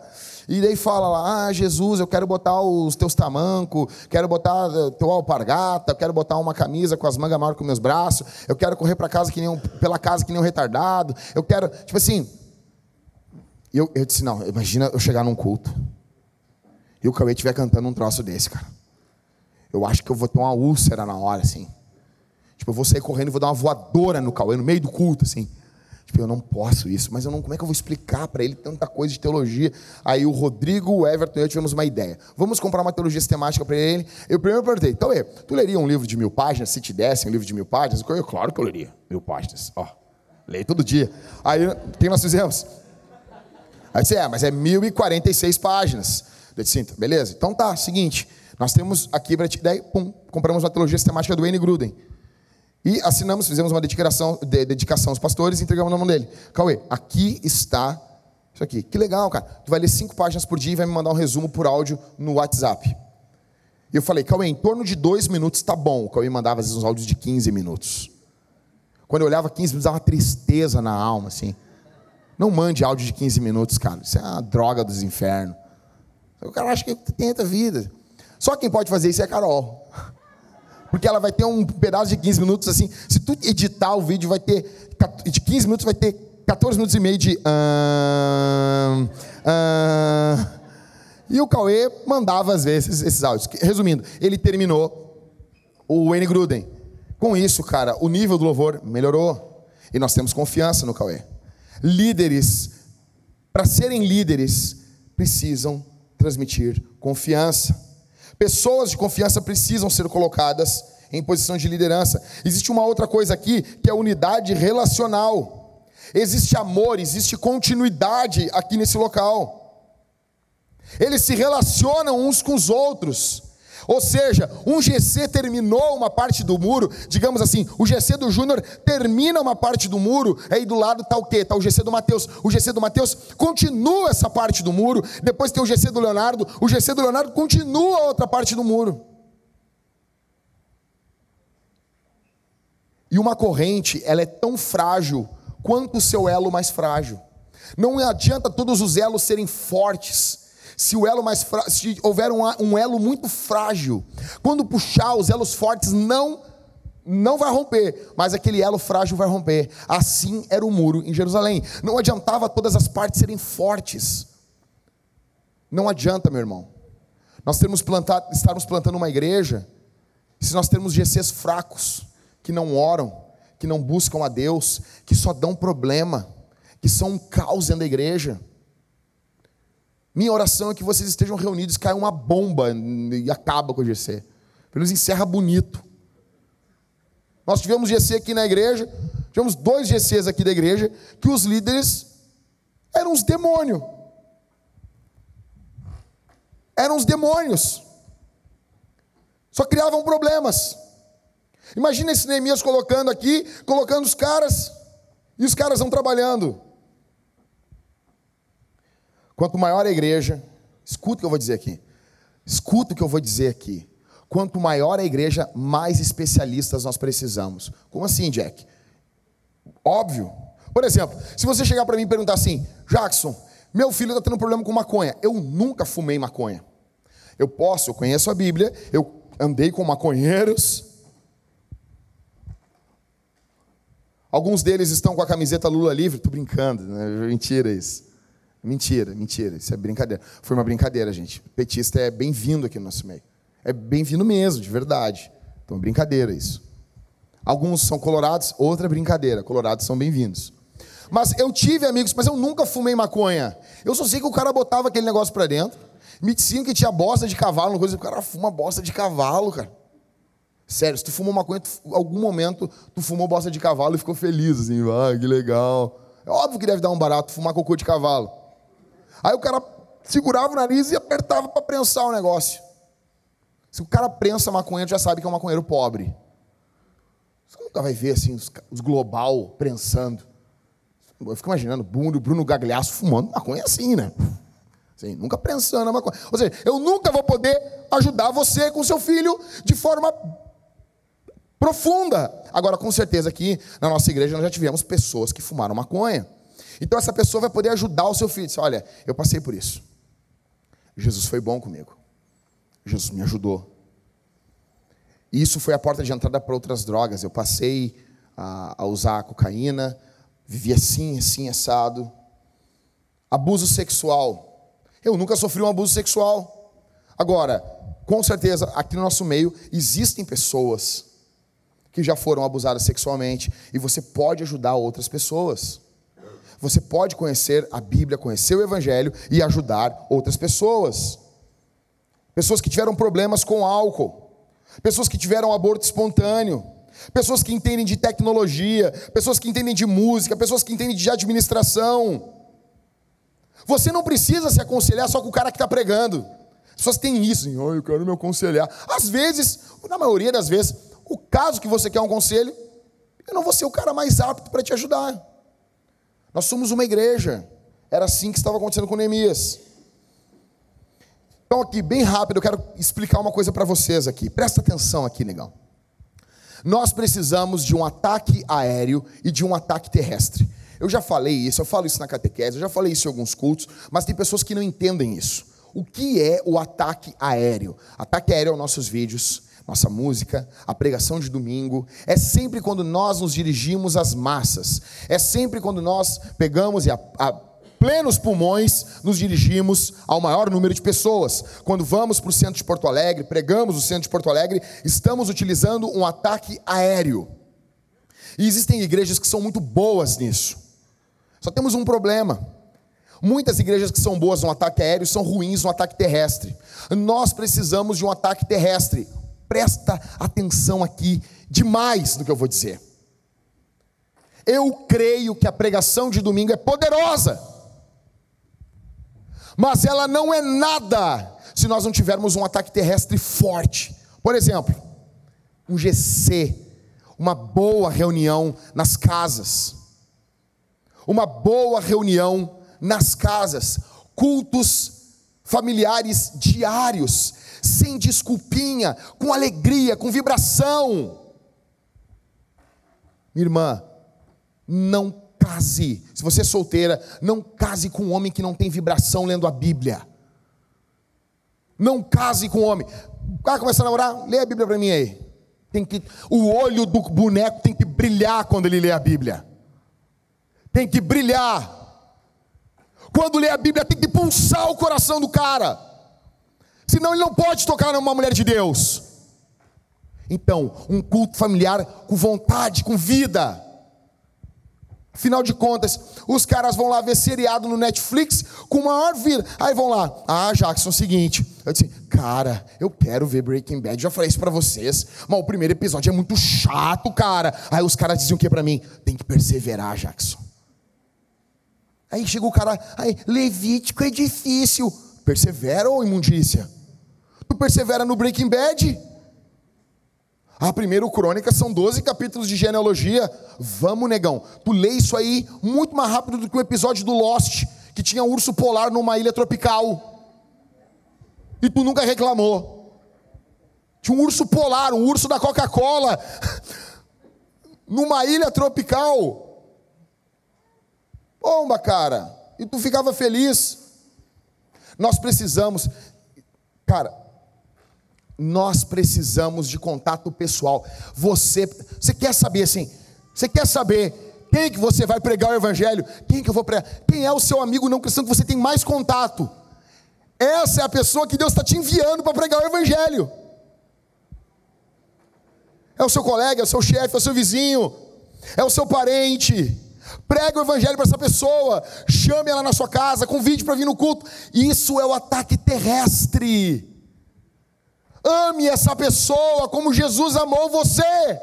E daí fala lá, ah, Jesus, eu quero botar os teus tamancos, quero botar eh, teu alpargata, quero botar uma camisa com as mangas maiores que meus braços, eu quero correr para casa que nem um, pela casa que nem um retardado, eu quero, tipo assim. Eu, eu disse, não, imagina eu chegar num culto e o Cauê estiver cantando um troço desse, cara. Eu acho que eu vou ter uma úlcera na hora, assim. Tipo, eu vou sair correndo e vou dar uma voadora no Cauê, no meio do culto, assim. Tipo, eu não posso isso, mas eu não, como é que eu vou explicar para ele tanta coisa de teologia? Aí o Rodrigo, o Everton e eu tivemos uma ideia. Vamos comprar uma teologia sistemática para ele. Eu primeiro perguntei, então, é, tu leria um livro de mil páginas, se te desse um livro de mil páginas? Eu, claro que eu leria, mil páginas. Ó, leio todo dia. Aí, o que nós fizemos? Aí disse, é, mas é 1046 páginas. Eu disse, então, beleza, então tá, seguinte, nós temos aqui para te daí, pum, compramos uma teologia sistemática do Wayne Gruden. E assinamos, fizemos uma dedicação, de, dedicação aos pastores e entregamos na mão dele. Cauê, aqui está isso aqui. Que legal, cara. Tu vai ler cinco páginas por dia e vai me mandar um resumo por áudio no WhatsApp. E eu falei, Cauê, em torno de dois minutos tá bom. O Cauê mandava às vezes uns áudios de 15 minutos. Quando eu olhava 15 minutos, dava uma tristeza na alma, assim. Não mande áudio de 15 minutos, cara. Isso é uma droga dos infernos. O cara acha que tenta vida. Só quem pode fazer isso é a Carol. Porque ela vai ter um pedaço de 15 minutos assim. Se tu editar o vídeo, vai ter. De 15 minutos vai ter 14 minutos e meio de. Uh, uh, e o Cauê mandava às vezes esses áudios. Resumindo, ele terminou o Wayne Gruden. Com isso, cara, o nível do louvor melhorou. E nós temos confiança no Cauê. Líderes, para serem líderes, precisam transmitir confiança. Pessoas de confiança precisam ser colocadas em posição de liderança. Existe uma outra coisa aqui que é unidade relacional. Existe amor, existe continuidade aqui nesse local. Eles se relacionam uns com os outros. Ou seja, um GC terminou uma parte do muro, digamos assim, o GC do Júnior termina uma parte do muro, aí do lado está o quê? Está o GC do Mateus. O GC do Mateus continua essa parte do muro, depois tem o GC do Leonardo, o GC do Leonardo continua a outra parte do muro. E uma corrente, ela é tão frágil quanto o seu elo mais frágil. Não adianta todos os elos serem fortes se o elo mais se houver um, um elo muito frágil, quando puxar os elos fortes não não vai romper, mas aquele elo frágil vai romper. Assim era o muro em Jerusalém. Não adiantava todas as partes serem fortes. Não adianta, meu irmão. Nós termos plantado, estarmos plantando uma igreja, se nós temos GCs fracos, que não oram, que não buscam a Deus, que só dão problema, que são um caos dentro da igreja. Minha oração é que vocês estejam reunidos, caia uma bomba e acaba com o GC. Pelo menos encerra bonito. Nós tivemos GC aqui na igreja, tivemos dois GCs aqui da igreja, que os líderes eram uns demônios. Eram uns demônios. Só criavam problemas. Imagina esse Neemias colocando aqui, colocando os caras, e os caras vão trabalhando. Quanto maior a igreja, escuta o que eu vou dizer aqui. Escuta o que eu vou dizer aqui. Quanto maior a igreja, mais especialistas nós precisamos. Como assim, Jack? Óbvio. Por exemplo, se você chegar para mim e perguntar assim, Jackson, meu filho está tendo um problema com maconha. Eu nunca fumei maconha. Eu posso, eu conheço a Bíblia, eu andei com maconheiros. Alguns deles estão com a camiseta Lula livre. Estou brincando, né? mentira isso. Mentira, mentira, isso é brincadeira. Foi uma brincadeira, gente. Petista é bem-vindo aqui no nosso meio. É bem-vindo mesmo, de verdade. Então é brincadeira isso. Alguns são colorados, outra brincadeira. Colorados são bem-vindos. Mas eu tive amigos, mas eu nunca fumei maconha. Eu só sei que o cara botava aquele negócio para dentro. Me diziam que tinha bosta de cavalo, coisa. O cara fuma bosta de cavalo, cara. Sério, se tu fumou maconha, tu, algum momento tu fumou bosta de cavalo e ficou feliz, assim, ah, que legal. É óbvio que deve dar um barato fumar cocô de cavalo. Aí o cara segurava o nariz e apertava para prensar o negócio. Se o cara prensa maconha, já sabe que é um maconheiro pobre. Você nunca vai ver assim os, os global prensando. Eu fico imaginando Bruno, Bruno Gagliasso fumando maconha assim, né? Assim, nunca prensando a maconha. Ou seja, eu nunca vou poder ajudar você com seu filho de forma profunda. Agora, com certeza aqui na nossa igreja nós já tivemos pessoas que fumaram maconha. Então essa pessoa vai poder ajudar o seu filho. Diz, Olha, eu passei por isso. Jesus foi bom comigo. Jesus me ajudou. Isso foi a porta de entrada para outras drogas. Eu passei a, a usar a cocaína, vivi assim, assim, assado. Abuso sexual. Eu nunca sofri um abuso sexual. Agora, com certeza, aqui no nosso meio existem pessoas que já foram abusadas sexualmente e você pode ajudar outras pessoas. Você pode conhecer a Bíblia, conhecer o Evangelho e ajudar outras pessoas. Pessoas que tiveram problemas com álcool, pessoas que tiveram aborto espontâneo, pessoas que entendem de tecnologia, pessoas que entendem de música, pessoas que entendem de administração. Você não precisa se aconselhar só com o cara que está pregando. As pessoas têm isso, oh, eu quero me aconselhar. Às vezes, na maioria das vezes, o caso que você quer um conselho, eu não vou ser o cara mais apto para te ajudar. Nós somos uma igreja. Era assim que estava acontecendo com Neemias. Então, aqui, bem rápido, eu quero explicar uma coisa para vocês aqui. Presta atenção aqui, negão. Nós precisamos de um ataque aéreo e de um ataque terrestre. Eu já falei isso, eu falo isso na catequese, eu já falei isso em alguns cultos, mas tem pessoas que não entendem isso. O que é o ataque aéreo? Ataque aéreo aos nossos vídeos, nossa música, a pregação de domingo, é sempre quando nós nos dirigimos às massas, é sempre quando nós pegamos e a, a plenos pulmões nos dirigimos ao maior número de pessoas. Quando vamos para o centro de Porto Alegre, pregamos o centro de Porto Alegre, estamos utilizando um ataque aéreo. E existem igrejas que são muito boas nisso. Só temos um problema. Muitas igrejas que são boas no ataque aéreo são ruins no ataque terrestre. Nós precisamos de um ataque terrestre. Presta atenção aqui demais no que eu vou dizer. Eu creio que a pregação de domingo é poderosa, mas ela não é nada se nós não tivermos um ataque terrestre forte. Por exemplo, um GC, uma boa reunião nas casas, uma boa reunião nas casas, cultos familiares diários, sem desculpinha, com alegria, com vibração. Minha irmã, não case. Se você é solteira, não case com um homem que não tem vibração lendo a Bíblia. Não case com um homem. O cara começa a namorar, lê a Bíblia para mim aí. Tem que, o olho do boneco tem que brilhar quando ele lê a Bíblia. Tem que brilhar. Quando lê a Bíblia, tem que pulsar o coração do cara. Senão ele não pode tocar numa mulher de Deus. Então, um culto familiar com vontade, com vida. Afinal de contas, os caras vão lá ver seriado no Netflix com maior vida. Aí vão lá, ah, Jackson, é o seguinte. Eu disse, cara, eu quero ver Breaking Bad. Já falei isso pra vocês, mas o primeiro episódio é muito chato, cara. Aí os caras diziam o que pra mim? Tem que perseverar, Jackson. Aí chega o cara, aí, Levítico é difícil. Persevera ou imundícia? Tu persevera no Breaking Bad? Ah, primeiro Crônicas são 12 capítulos de genealogia. Vamos, negão. Tu lê isso aí muito mais rápido do que o episódio do Lost, que tinha um urso polar numa ilha tropical. E tu nunca reclamou. Tinha um urso polar, um urso da Coca-Cola, <laughs> numa ilha tropical. Bomba, cara. E tu ficava feliz. Nós precisamos, cara, nós precisamos de contato pessoal. Você, você quer saber assim? Você quer saber quem que você vai pregar o evangelho? Quem que eu vou pregar? Quem é o seu amigo não cristão que você tem mais contato? Essa é a pessoa que Deus está te enviando para pregar o evangelho. É o seu colega, é o seu chefe, é o seu vizinho, é o seu parente. Prega o evangelho para essa pessoa, chame ela na sua casa, convide para vir no culto. Isso é o ataque terrestre. Ame essa pessoa como Jesus amou você.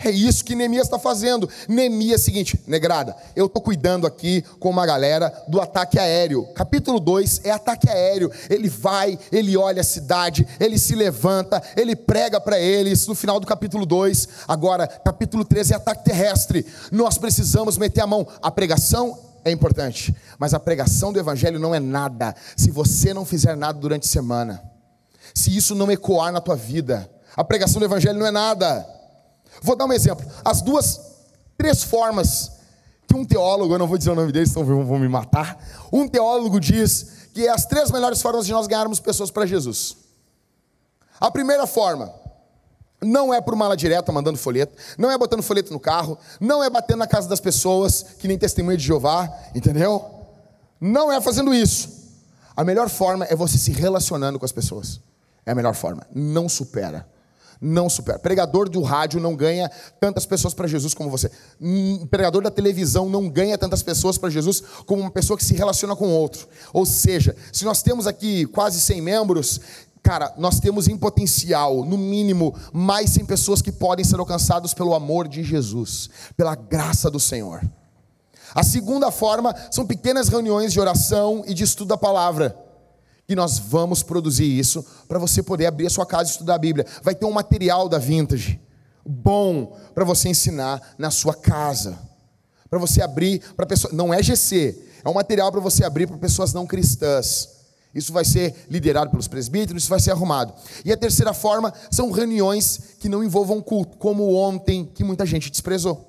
É isso que Neemias está fazendo. Neemias é o seguinte, negrada, eu estou cuidando aqui com uma galera do ataque aéreo. Capítulo 2 é ataque aéreo. Ele vai, ele olha a cidade, ele se levanta, ele prega para eles no final do capítulo 2. Agora, capítulo 3 é ataque terrestre. Nós precisamos meter a mão. A pregação é importante, mas a pregação do evangelho não é nada se você não fizer nada durante a semana. Se isso não ecoar na tua vida, a pregação do evangelho não é nada. Vou dar um exemplo. As duas, três formas que um teólogo, eu não vou dizer o nome dele, senão vão me matar. Um teólogo diz que é as três melhores formas de nós ganharmos pessoas para Jesus. A primeira forma, não é por mala direta mandando folheto, não é botando folheto no carro, não é batendo na casa das pessoas, que nem testemunha de Jeová, entendeu? Não é fazendo isso. A melhor forma é você se relacionando com as pessoas. É a melhor forma. Não supera. Não supera. Pregador do rádio não ganha tantas pessoas para Jesus como você. Hum, pregador da televisão não ganha tantas pessoas para Jesus como uma pessoa que se relaciona com outro. Ou seja, se nós temos aqui quase 100 membros, cara, nós temos em potencial, no mínimo, mais 100 pessoas que podem ser alcançadas pelo amor de Jesus, pela graça do Senhor. A segunda forma são pequenas reuniões de oração e de estudo da palavra. E nós vamos produzir isso para você poder abrir a sua casa e estudar a Bíblia. Vai ter um material da Vintage bom para você ensinar na sua casa. Para você abrir para pessoas, não é GC, é um material para você abrir para pessoas não cristãs. Isso vai ser liderado pelos presbíteros, isso vai ser arrumado. E a terceira forma são reuniões que não envolvam culto, como ontem, que muita gente desprezou.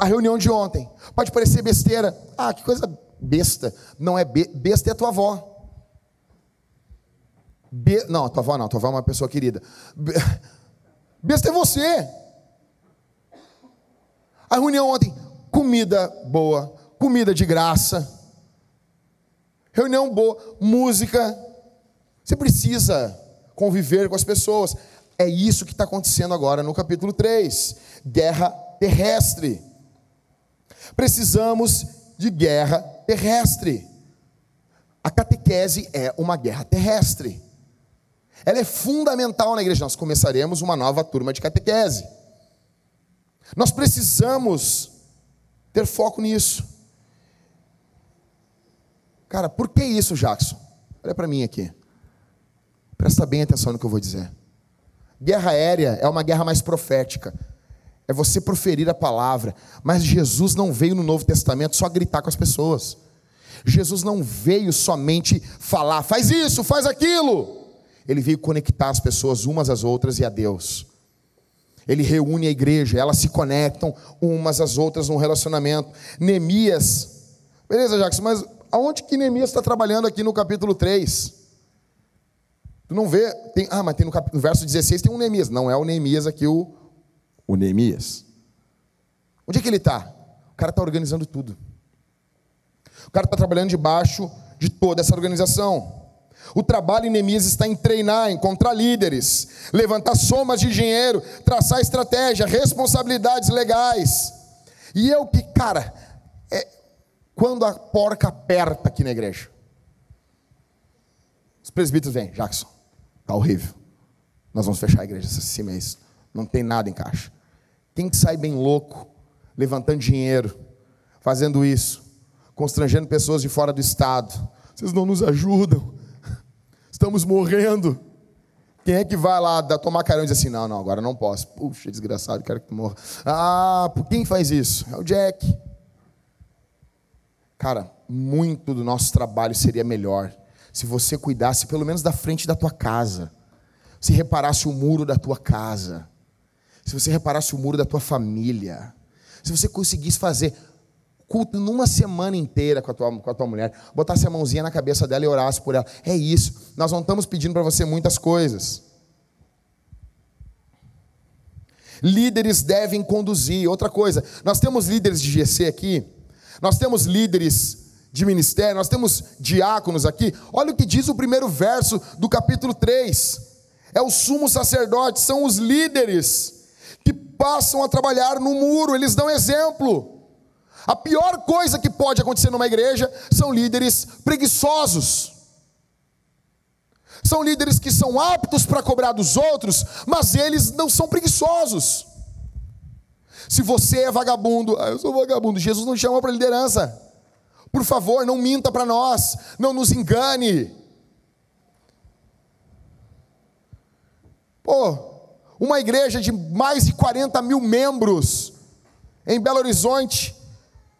A reunião de ontem. Pode parecer besteira. Ah, que coisa besta. Não é be besta, é a tua avó. Be não, tua avó não, tua avó é uma pessoa querida. Be <laughs> besta é você. A reunião ontem, comida boa, comida de graça. Reunião boa, música. Você precisa conviver com as pessoas. É isso que está acontecendo agora no capítulo 3. Guerra terrestre. Precisamos de guerra terrestre. A catequese é uma guerra terrestre. Ela é fundamental na igreja. Nós começaremos uma nova turma de catequese. Nós precisamos ter foco nisso. Cara, por que isso, Jackson? Olha para mim aqui. Presta bem atenção no que eu vou dizer. Guerra aérea é uma guerra mais profética. É você proferir a palavra. Mas Jesus não veio no Novo Testamento só gritar com as pessoas. Jesus não veio somente falar, faz isso, faz aquilo. Ele veio conectar as pessoas umas às outras e a Deus. Ele reúne a igreja, elas se conectam umas às outras no relacionamento. Neemias, beleza, Jackson, mas aonde que Neemias está trabalhando aqui no capítulo 3? Tu não vê, tem, ah, mas tem no, cap, no verso 16 tem um Neemias. Não é o Neemias aqui, o, o Neemias. Onde é que ele está? O cara está organizando tudo. O cara está trabalhando debaixo de toda essa organização. O trabalho em Neemias está em treinar, encontrar líderes, levantar somas de dinheiro, traçar estratégia, responsabilidades legais. E eu que, cara, é, quando a porca aperta aqui na igreja, os presbíteros vêm, Jackson, tá horrível. Nós vamos fechar a igreja esse mês. Não tem nada em caixa. Quem que sai bem louco, levantando dinheiro, fazendo isso, constrangendo pessoas de fora do estado? Vocês não nos ajudam estamos morrendo. Quem é que vai lá dar, tomar carão e diz assim: não, não, agora não posso. Puxa, desgraçado, quero que tu morra. Ah, quem faz isso? É o Jack. Cara, muito do nosso trabalho seria melhor se você cuidasse pelo menos da frente da tua casa, se reparasse o muro da tua casa, se você reparasse o muro da tua família, se você conseguisse fazer culto numa semana inteira com a, tua, com a tua mulher, botasse a mãozinha na cabeça dela e orasse por ela. É isso. Nós não estamos pedindo para você muitas coisas. Líderes devem conduzir. Outra coisa, nós temos líderes de GC aqui, nós temos líderes de ministério, nós temos diáconos aqui. Olha o que diz o primeiro verso do capítulo 3. É o sumo sacerdote, são os líderes que passam a trabalhar no muro, eles dão exemplo. A pior coisa que pode acontecer numa igreja são líderes preguiçosos. São líderes que são aptos para cobrar dos outros, mas eles não são preguiçosos. Se você é vagabundo, ah, eu sou vagabundo, Jesus não chama para liderança. Por favor, não minta para nós, não nos engane. Pô, uma igreja de mais de 40 mil membros em Belo Horizonte,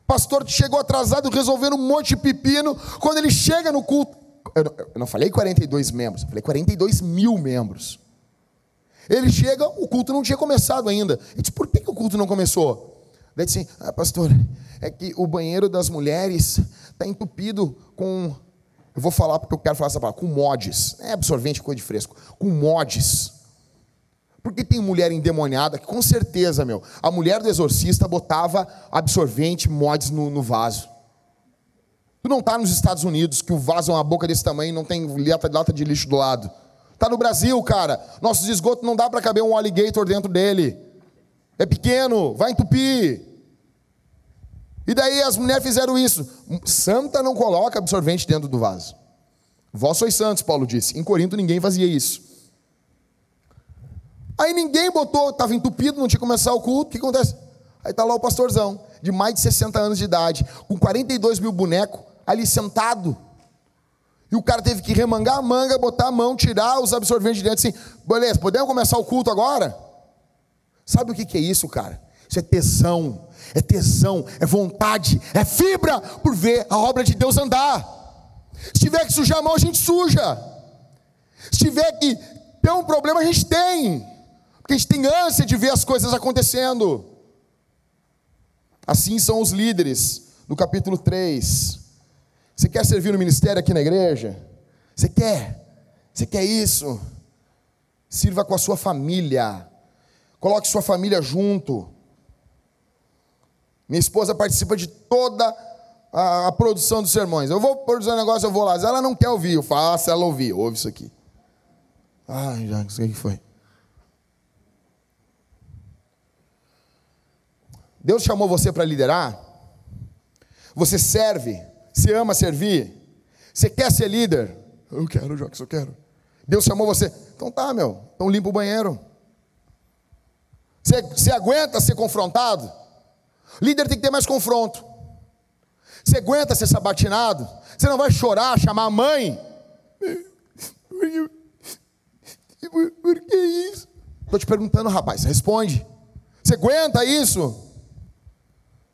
pastor chegou atrasado resolvendo um monte de pepino. Quando ele chega no culto, eu não, eu não falei 42 membros, eu falei 42 mil membros. Ele chega, o culto não tinha começado ainda. Ele disse, por que, que o culto não começou? Daí disse ah, pastor, é que o banheiro das mulheres está entupido com. Eu vou falar porque eu quero falar essa palavra, com mods. É absorvente, coisa de fresco. Com mods. Porque tem mulher endemoniada que, com certeza, meu, a mulher do exorcista botava absorvente, mods no, no vaso. Tu não está nos Estados Unidos, que o vaso é uma boca desse tamanho e não tem lata, lata de lixo do lado. Está no Brasil, cara. Nossos esgotos não dá para caber um alligator dentro dele. É pequeno, vai entupir. E daí as mulheres fizeram isso. Santa não coloca absorvente dentro do vaso. Vós sois santos, Paulo disse. Em Corinto ninguém fazia isso. Aí ninguém botou, estava entupido, não tinha começado o culto, o que acontece? Aí está lá o pastorzão, de mais de 60 anos de idade, com 42 mil bonecos, ali sentado. E o cara teve que remangar a manga, botar a mão, tirar os absorventes de dentro, assim, beleza, podemos começar o culto agora? Sabe o que é isso, cara? Isso é tesão, é tesão, é vontade, é fibra por ver a obra de Deus andar. Se tiver que sujar a mão, a gente suja. Se tiver que ter um problema, a gente tem. Porque a gente tem ânsia de ver as coisas acontecendo. Assim são os líderes, no capítulo 3. Você quer servir no ministério aqui na igreja? Você quer? Você quer isso? Sirva com a sua família. Coloque sua família junto. Minha esposa participa de toda a, a produção dos sermões. Eu vou produzir um negócio, eu vou lá. Ela não quer ouvir, eu faço ela ouvir. Ouve isso aqui. Ai, já, o que foi? Deus chamou você para liderar? Você serve? Você ama servir? Você quer ser líder? Eu quero, Jocas, eu quero. Deus chamou você. Então tá, meu. Então limpa o banheiro. Você, você aguenta ser confrontado? Líder tem que ter mais confronto. Você aguenta ser sabatinado? Você não vai chorar, chamar a mãe? Por que isso? Estou te perguntando, rapaz, responde. Você aguenta isso?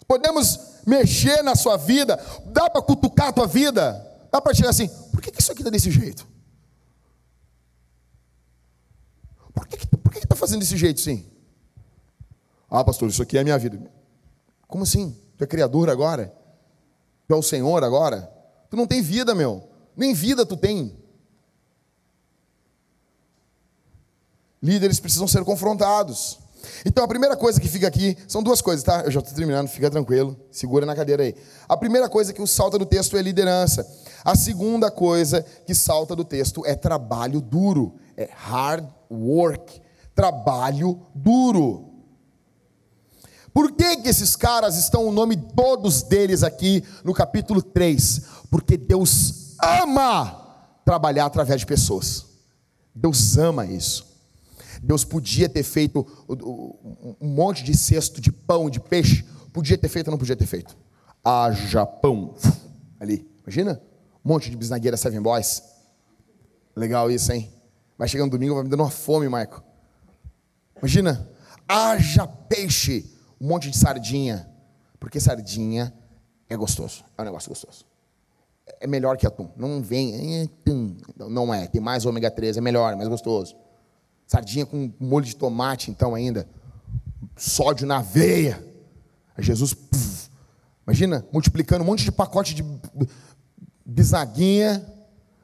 Podemos mexer na sua vida? Dá para cutucar a tua vida? Dá para chegar assim, por que, que isso aqui está desse jeito? Por que está que, que tá fazendo desse jeito, sim? Ah, pastor, isso aqui é a minha vida. Como assim? Tu é criador agora? Tu é o Senhor agora? Tu não tem vida, meu. Nem vida tu tem. Líderes precisam ser confrontados. Então a primeira coisa que fica aqui são duas coisas, tá? Eu já estou terminando, fica tranquilo, segura na cadeira aí. A primeira coisa que salta do texto é liderança. A segunda coisa que salta do texto é trabalho duro, é hard work, trabalho duro. Por que, que esses caras estão o nome todos deles aqui no capítulo 3? Porque Deus ama trabalhar através de pessoas. Deus ama isso. Deus podia ter feito um monte de cesto de pão, de peixe. Podia ter feito ou não podia ter feito? A Japão. Ali. Imagina? Um monte de bisnagueira Seven Boys. Legal isso, hein? Vai chegando domingo, vai me dando uma fome, Marco. Imagina? Haja peixe um monte de sardinha, porque sardinha é gostoso, é um negócio gostoso. É melhor que atum. Não vem, é, não é, tem mais ômega 3, é melhor, é mais gostoso. Sardinha com molho de tomate, então, ainda. Sódio na veia. Aí Jesus, imagina, multiplicando um monte de pacote de bisaguinha,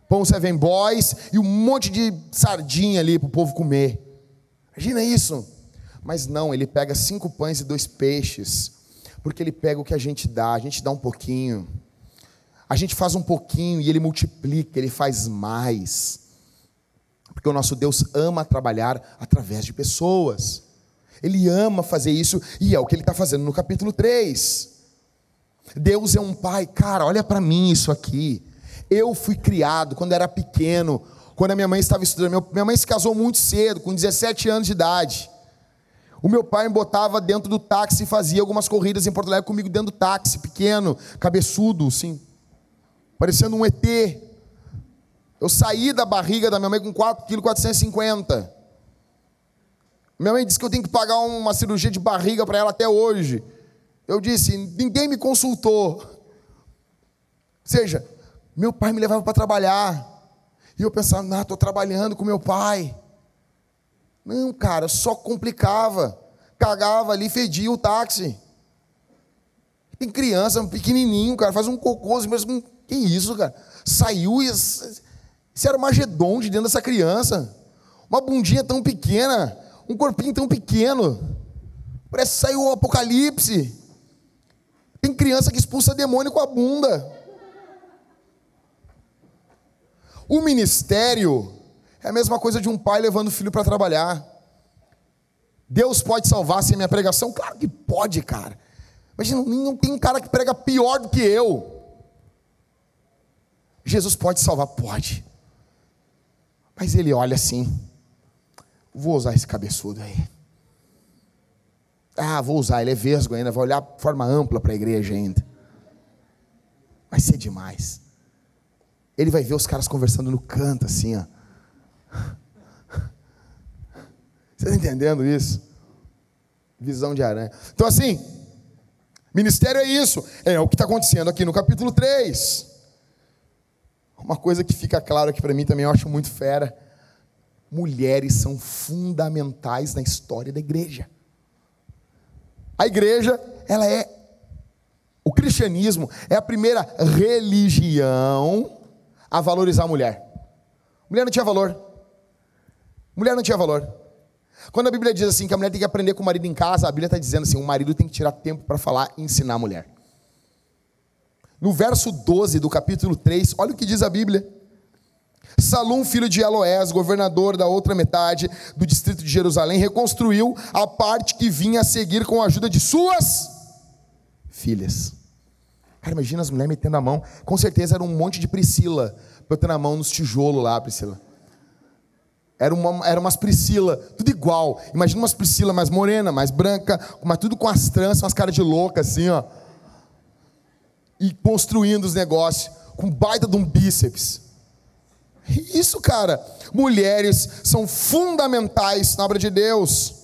pão seven boys e um monte de sardinha ali para o povo comer. Imagina isso. Mas não, ele pega cinco pães e dois peixes, porque ele pega o que a gente dá, a gente dá um pouquinho. A gente faz um pouquinho e ele multiplica, ele faz mais. Porque o nosso Deus ama trabalhar através de pessoas. Ele ama fazer isso e é o que ele está fazendo no capítulo 3. Deus é um pai, cara, olha para mim isso aqui. Eu fui criado quando era pequeno, quando a minha mãe estava estudando. Minha mãe se casou muito cedo, com 17 anos de idade. O meu pai me botava dentro do táxi e fazia algumas corridas em Porto Alegre comigo dentro do táxi, pequeno, cabeçudo, sim. Parecendo um ET. Eu saí da barriga da minha mãe com 4,450 kg. Minha mãe disse que eu tenho que pagar uma cirurgia de barriga para ela até hoje. Eu disse, ninguém me consultou. Ou seja, meu pai me levava para trabalhar. E eu pensava, não, estou trabalhando com meu pai. Não, cara, só complicava. Cagava ali, fedia o táxi. Tem criança, pequenininho, cara, faz um cocô, assim, mas que isso, cara? Saiu e isso era Magedon de dentro dessa criança. Uma bundinha tão pequena, um corpinho tão pequeno. Parece que saiu o apocalipse. Tem criança que expulsa demônio com a bunda. O ministério é a mesma coisa de um pai levando o filho para trabalhar. Deus pode salvar sem minha pregação? Claro que pode, cara. Mas não, tem cara que prega pior do que eu. Jesus pode salvar? Pode. Mas ele olha assim: vou usar esse cabeçudo aí. Ah, vou usar, ele é vesgo ainda, vou olhar de forma ampla para a igreja ainda. Vai ser demais. Ele vai ver os caras conversando no canto, assim, ó. <laughs> Você está entendendo isso? Visão de aranha. Então, assim, ministério é isso. É o que está acontecendo aqui no capítulo 3. Uma coisa que fica claro aqui para mim também, eu acho muito fera. Mulheres são fundamentais na história da igreja. A igreja, ela é. O cristianismo é a primeira religião a valorizar a mulher. Mulher não tinha valor. Mulher não tinha valor. Quando a Bíblia diz assim que a mulher tem que aprender com o marido em casa, a Bíblia está dizendo assim: o marido tem que tirar tempo para falar e ensinar a mulher. No verso 12 do capítulo 3, olha o que diz a Bíblia. Salum, filho de Eloés, governador da outra metade do distrito de Jerusalém, reconstruiu a parte que vinha a seguir com a ajuda de suas filhas. Cara, imagina as mulheres metendo a mão. Com certeza era um monte de Priscila botando a mão nos tijolos lá, Priscila. Era, uma, era umas Priscila, tudo igual. Imagina umas Priscila mais morena, mais branca, mas tudo com as tranças, umas caras de louca assim, ó. E construindo os negócios, com baita de um bíceps. Isso, cara. Mulheres são fundamentais na obra de Deus.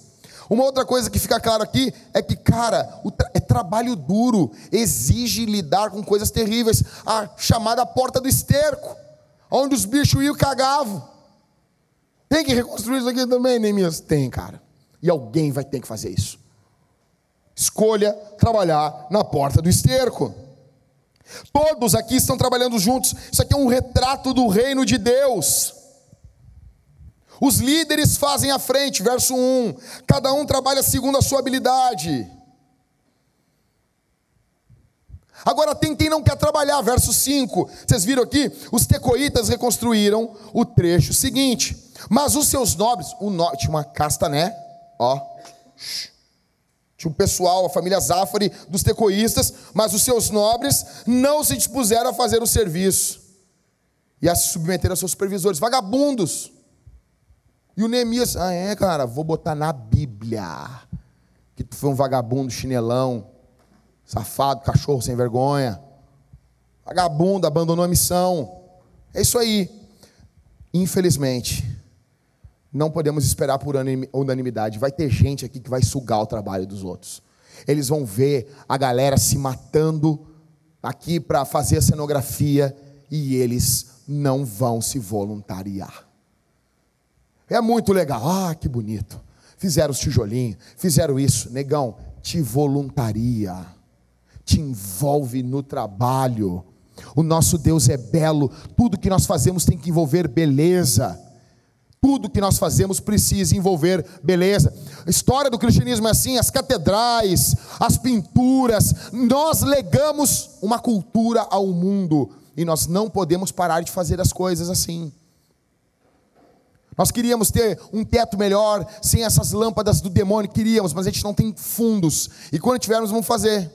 Uma outra coisa que fica claro aqui é que, cara, tra é trabalho duro, exige lidar com coisas terríveis. A chamada porta do esterco, onde os bichos iam cagavam. Tem que reconstruir isso aqui também, Neemias? Tem, cara. E alguém vai ter que fazer isso. Escolha trabalhar na porta do esterco. Todos aqui estão trabalhando juntos. Isso aqui é um retrato do reino de Deus. Os líderes fazem a frente, verso 1. Cada um trabalha segundo a sua habilidade. Agora tem quem não quer trabalhar, verso 5. Vocês viram aqui? Os tecoitas reconstruíram o trecho seguinte. Mas os seus nobres, o no, tinha uma casta, né? Ó. Tinha um pessoal, a família Zafari dos tecoístas, mas os seus nobres não se dispuseram a fazer o serviço e a se submeter aos seus supervisores, vagabundos. E o Neemias, ah é, cara, vou botar na Bíblia que tu foi um vagabundo, chinelão, safado, cachorro sem vergonha, vagabundo, abandonou a missão. É isso aí. Infelizmente, não podemos esperar por unanimidade. Vai ter gente aqui que vai sugar o trabalho dos outros. Eles vão ver a galera se matando aqui para fazer a cenografia e eles não vão se voluntariar. É muito legal. Ah, que bonito. Fizeram os tijolinhos, fizeram isso. Negão, te voluntaria. Te envolve no trabalho. O nosso Deus é belo. Tudo que nós fazemos tem que envolver beleza. Tudo que nós fazemos precisa envolver beleza. A história do cristianismo é assim: as catedrais, as pinturas, nós legamos uma cultura ao mundo e nós não podemos parar de fazer as coisas assim. Nós queríamos ter um teto melhor, sem essas lâmpadas do demônio, queríamos, mas a gente não tem fundos. E quando tivermos, vamos fazer.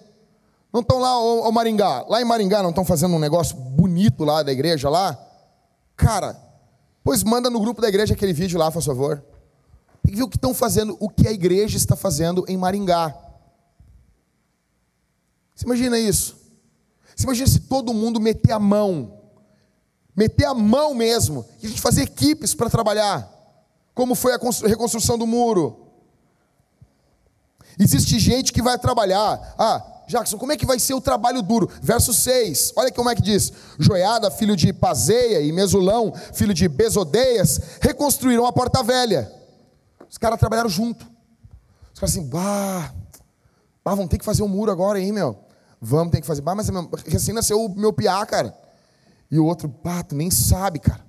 Não estão lá, o Maringá, lá em Maringá não estão fazendo um negócio bonito lá da igreja lá? Cara, Pois manda no grupo da igreja aquele vídeo lá, por favor. Tem que ver o que estão fazendo, o que a igreja está fazendo em Maringá. Você imagina isso? Você imagina se todo mundo meter a mão, meter a mão mesmo, e a gente fazer equipes para trabalhar, como foi a reconstrução do muro. Existe gente que vai trabalhar, ah, Jackson, como é que vai ser o trabalho duro? Verso 6, olha como é que diz: Joiada, filho de Pazeia, e Mesulão, filho de Bezodeias, reconstruíram a porta velha. Os caras trabalharam junto. Os caras assim, bah, bah, vamos ter que fazer um muro agora, hein, meu? Vamos ter que fazer. Bah, mas recém nasceu o meu piá, cara. E o outro, bah, tu nem sabe, cara.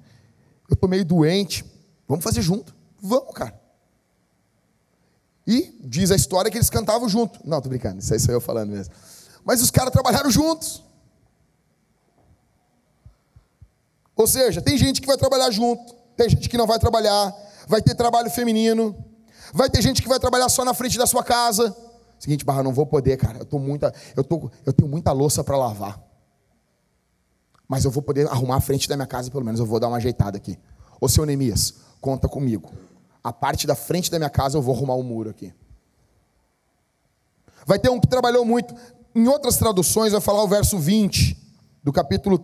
Eu tô meio doente. Vamos fazer junto. Vamos, cara. E diz a história que eles cantavam junto. Não, tô brincando, isso aí sou eu falando mesmo. Mas os caras trabalharam juntos. Ou seja, tem gente que vai trabalhar junto, tem gente que não vai trabalhar, vai ter trabalho feminino, vai ter gente que vai trabalhar só na frente da sua casa. Seguinte, barra, não vou poder, cara. Eu tô muita, eu tô, eu tenho muita louça para lavar. Mas eu vou poder arrumar a frente da minha casa, pelo menos eu vou dar uma ajeitada aqui. Ô seu Neemias, conta comigo a parte da frente da minha casa eu vou arrumar um muro aqui. Vai ter um que trabalhou muito. Em outras traduções, vai falar o verso 20 do capítulo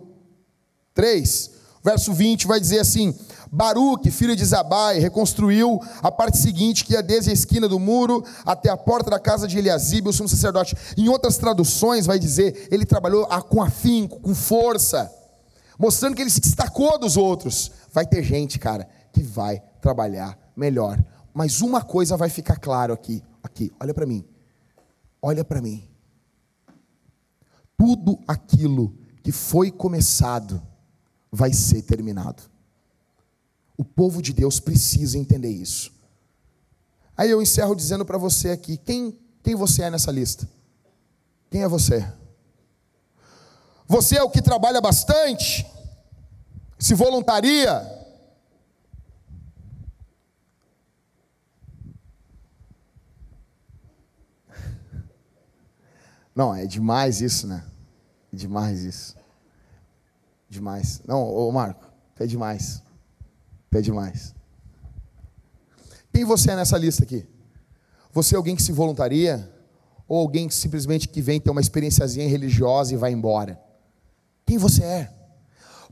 3. Verso 20 vai dizer assim: Baruque, filho de Zabai, reconstruiu a parte seguinte, que ia desde a esquina do muro até a porta da casa de Eliasib, o sumo sacerdote. Em outras traduções, vai dizer: ele trabalhou com afinco, com força, mostrando que ele se destacou dos outros. Vai ter gente, cara, que vai trabalhar melhor. Mas uma coisa vai ficar claro aqui, aqui, olha para mim. Olha para mim. Tudo aquilo que foi começado vai ser terminado. O povo de Deus precisa entender isso. Aí eu encerro dizendo para você aqui, quem, quem você é nessa lista? Quem é você? Você é o que trabalha bastante? Se voluntaria? Não, é demais isso, né? Demais isso. Demais. Não, ô Marco, é demais. É demais. Quem você é nessa lista aqui? Você é alguém que se voluntaria? Ou alguém que simplesmente que vem ter uma experiênciazinha religiosa e vai embora? Quem você é?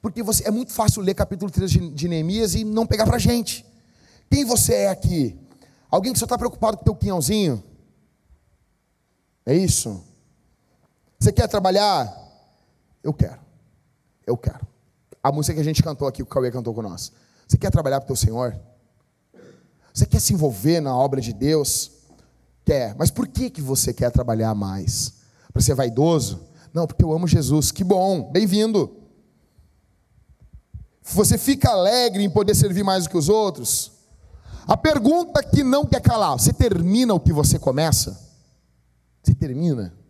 Porque você, é muito fácil ler capítulo 3 de, de Neemias e não pegar pra gente. Quem você é aqui? Alguém que só está preocupado com o teu quinhãozinho? É isso? Você quer trabalhar? Eu quero. Eu quero. A música que a gente cantou aqui, o Cauê cantou com nós. Você quer trabalhar para o teu Senhor? Você quer se envolver na obra de Deus? Quer. Mas por que, que você quer trabalhar mais? Para ser vaidoso? Não, porque eu amo Jesus. Que bom, bem-vindo. Você fica alegre em poder servir mais do que os outros? A pergunta que não quer calar: você termina o que você começa? Você termina?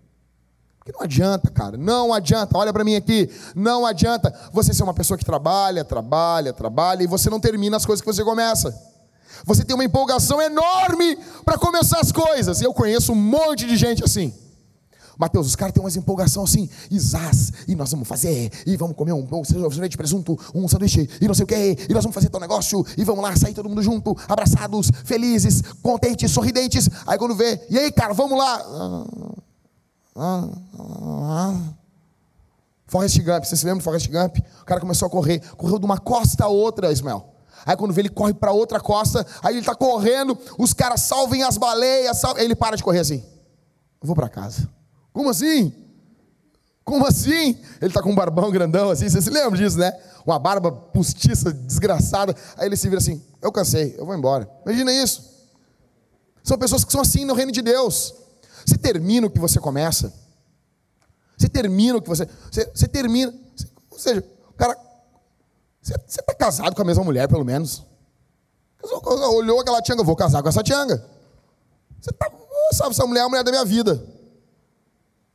Porque não adianta, cara, não adianta. Olha para mim aqui, não adianta você ser uma pessoa que trabalha, trabalha, trabalha e você não termina as coisas que você começa. Você tem uma empolgação enorme para começar as coisas. Eu conheço um monte de gente assim. Mateus, os caras têm umas empolgação assim, Isás, e nós vamos fazer, e vamos comer um, um sanduíche de presunto, um sanduíche, e não sei o que, e nós vamos fazer tal negócio, e vamos lá, sair todo mundo junto, abraçados, felizes, contentes, sorridentes. Aí quando vê, e aí, cara, vamos lá. Ah, Forrest Gump, você se lembra do Forrest Gump? O cara começou a correr, correu de uma costa a outra, Ismael. Aí quando vê ele corre para outra costa, aí ele está correndo, os caras salvem as baleias, ele para de correr assim. Eu vou para casa. Como assim? Como assim? Ele está com um barbão grandão assim, você se lembra disso, né? Uma barba postiça, desgraçada. Aí ele se vira assim: Eu cansei, eu vou embora. Imagina isso. São pessoas que são assim no reino de Deus. Você termina o que você começa. Você termina o que você. Você, você termina. Ou seja, o cara você está casado com a mesma mulher, pelo menos? Olhou aquela tianga, vou casar com essa tianga. Você tá, sabe, essa mulher é a mulher da minha vida.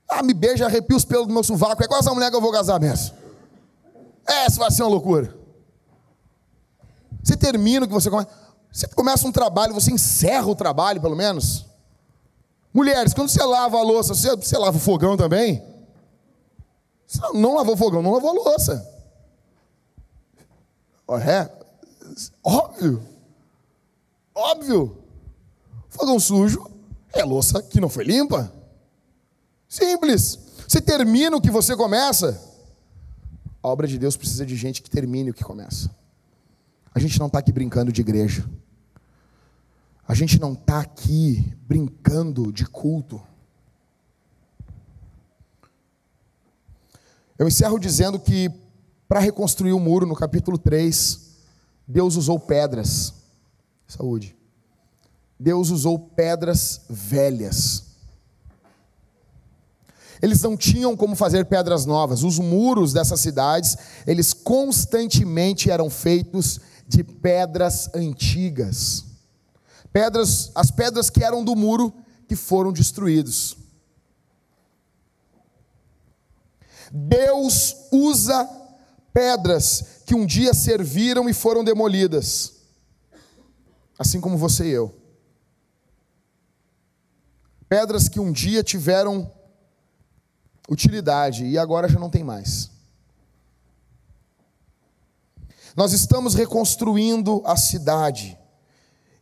Ah, me beija, arrepia os pelos do meu sovaco. É com essa mulher que eu vou casar mesmo. Essa vai ser uma loucura. Você termina o que você começa. Você começa um trabalho, você encerra o trabalho, pelo menos. Mulheres, quando você lava a louça, você, você lava o fogão também? Você não, não lavou o fogão, não lavou a louça. É, óbvio. Óbvio. Fogão sujo é louça que não foi limpa. Simples. Você termina o que você começa. A obra de Deus precisa de gente que termine o que começa. A gente não está aqui brincando de igreja. A gente não está aqui brincando de culto. Eu encerro dizendo que para reconstruir o muro, no capítulo 3, Deus usou pedras. Saúde. Deus usou pedras velhas. Eles não tinham como fazer pedras novas. Os muros dessas cidades, eles constantemente eram feitos de pedras antigas. Pedras, as pedras que eram do muro que foram destruídos. Deus usa pedras que um dia serviram e foram demolidas, assim como você e eu. Pedras que um dia tiveram utilidade e agora já não tem mais. Nós estamos reconstruindo a cidade.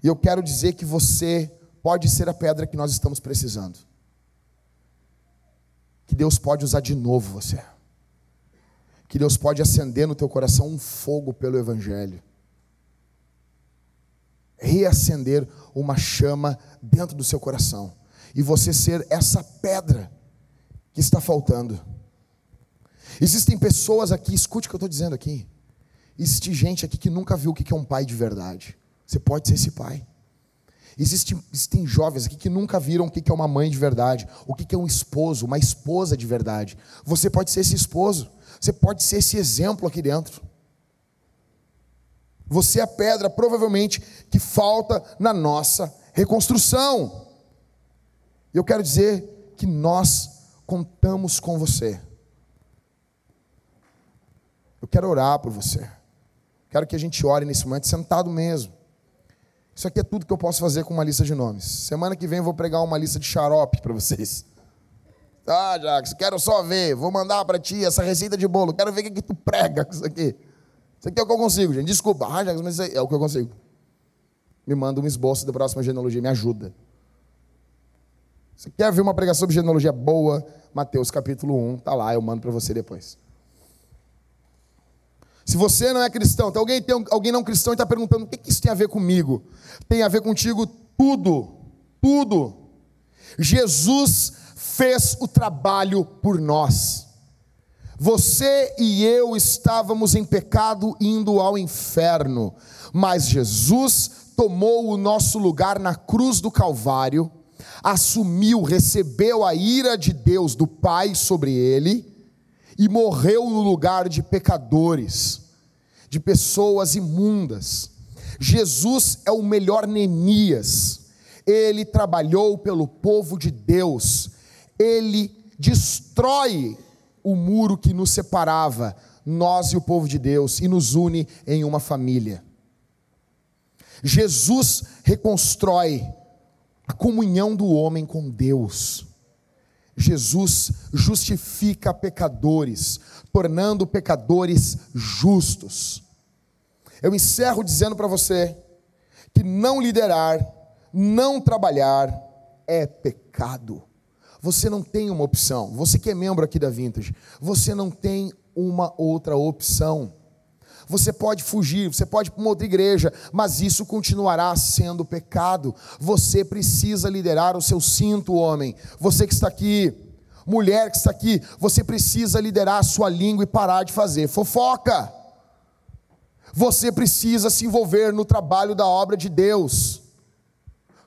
E eu quero dizer que você pode ser a pedra que nós estamos precisando. Que Deus pode usar de novo você que Deus pode acender no teu coração um fogo pelo Evangelho. Reacender uma chama dentro do seu coração. E você ser essa pedra que está faltando. Existem pessoas aqui, escute o que eu estou dizendo aqui. Existe gente aqui que nunca viu o que é um pai de verdade. Você pode ser esse pai. Existem, jovens aqui que nunca viram o que é uma mãe de verdade, o que é um esposo, uma esposa de verdade. Você pode ser esse esposo. Você pode ser esse exemplo aqui dentro. Você é a pedra, provavelmente, que falta na nossa reconstrução. Eu quero dizer que nós contamos com você. Eu quero orar por você. Quero que a gente ore nesse momento, sentado mesmo. Isso aqui é tudo que eu posso fazer com uma lista de nomes. Semana que vem eu vou pregar uma lista de xarope para vocês. <laughs> Ah, Jacques, quero só ver. Vou mandar para ti essa receita de bolo. Quero ver o que, que tu prega com isso aqui. Isso aqui é o que eu consigo, gente. Desculpa. Ah, Jacques, mas é o que eu consigo. Me manda um esboço da próxima genealogia. Me ajuda. Você quer ver uma pregação sobre genealogia boa? Mateus capítulo 1. Tá lá, eu mando para você depois. Se você não é cristão, tem alguém, tem alguém não cristão e está perguntando o que isso tem a ver comigo? Tem a ver contigo tudo. Tudo. Jesus fez o trabalho por nós. Você e eu estávamos em pecado indo ao inferno, mas Jesus tomou o nosso lugar na cruz do Calvário, assumiu, recebeu a ira de Deus, do Pai, sobre ele e morreu no lugar de pecadores, de pessoas imundas. Jesus é o melhor Neemias, ele trabalhou pelo povo de Deus ele destrói o muro que nos separava, nós e o povo de Deus, e nos une em uma família. Jesus reconstrói a comunhão do homem com Deus. Jesus justifica pecadores, tornando pecadores justos. Eu encerro dizendo para você que não liderar, não trabalhar é pecado. Você não tem uma opção. Você que é membro aqui da Vintage, você não tem uma outra opção. Você pode fugir, você pode ir para uma outra igreja, mas isso continuará sendo pecado. Você precisa liderar o seu cinto, homem. Você que está aqui, mulher que está aqui, você precisa liderar a sua língua e parar de fazer fofoca. Você precisa se envolver no trabalho da obra de Deus.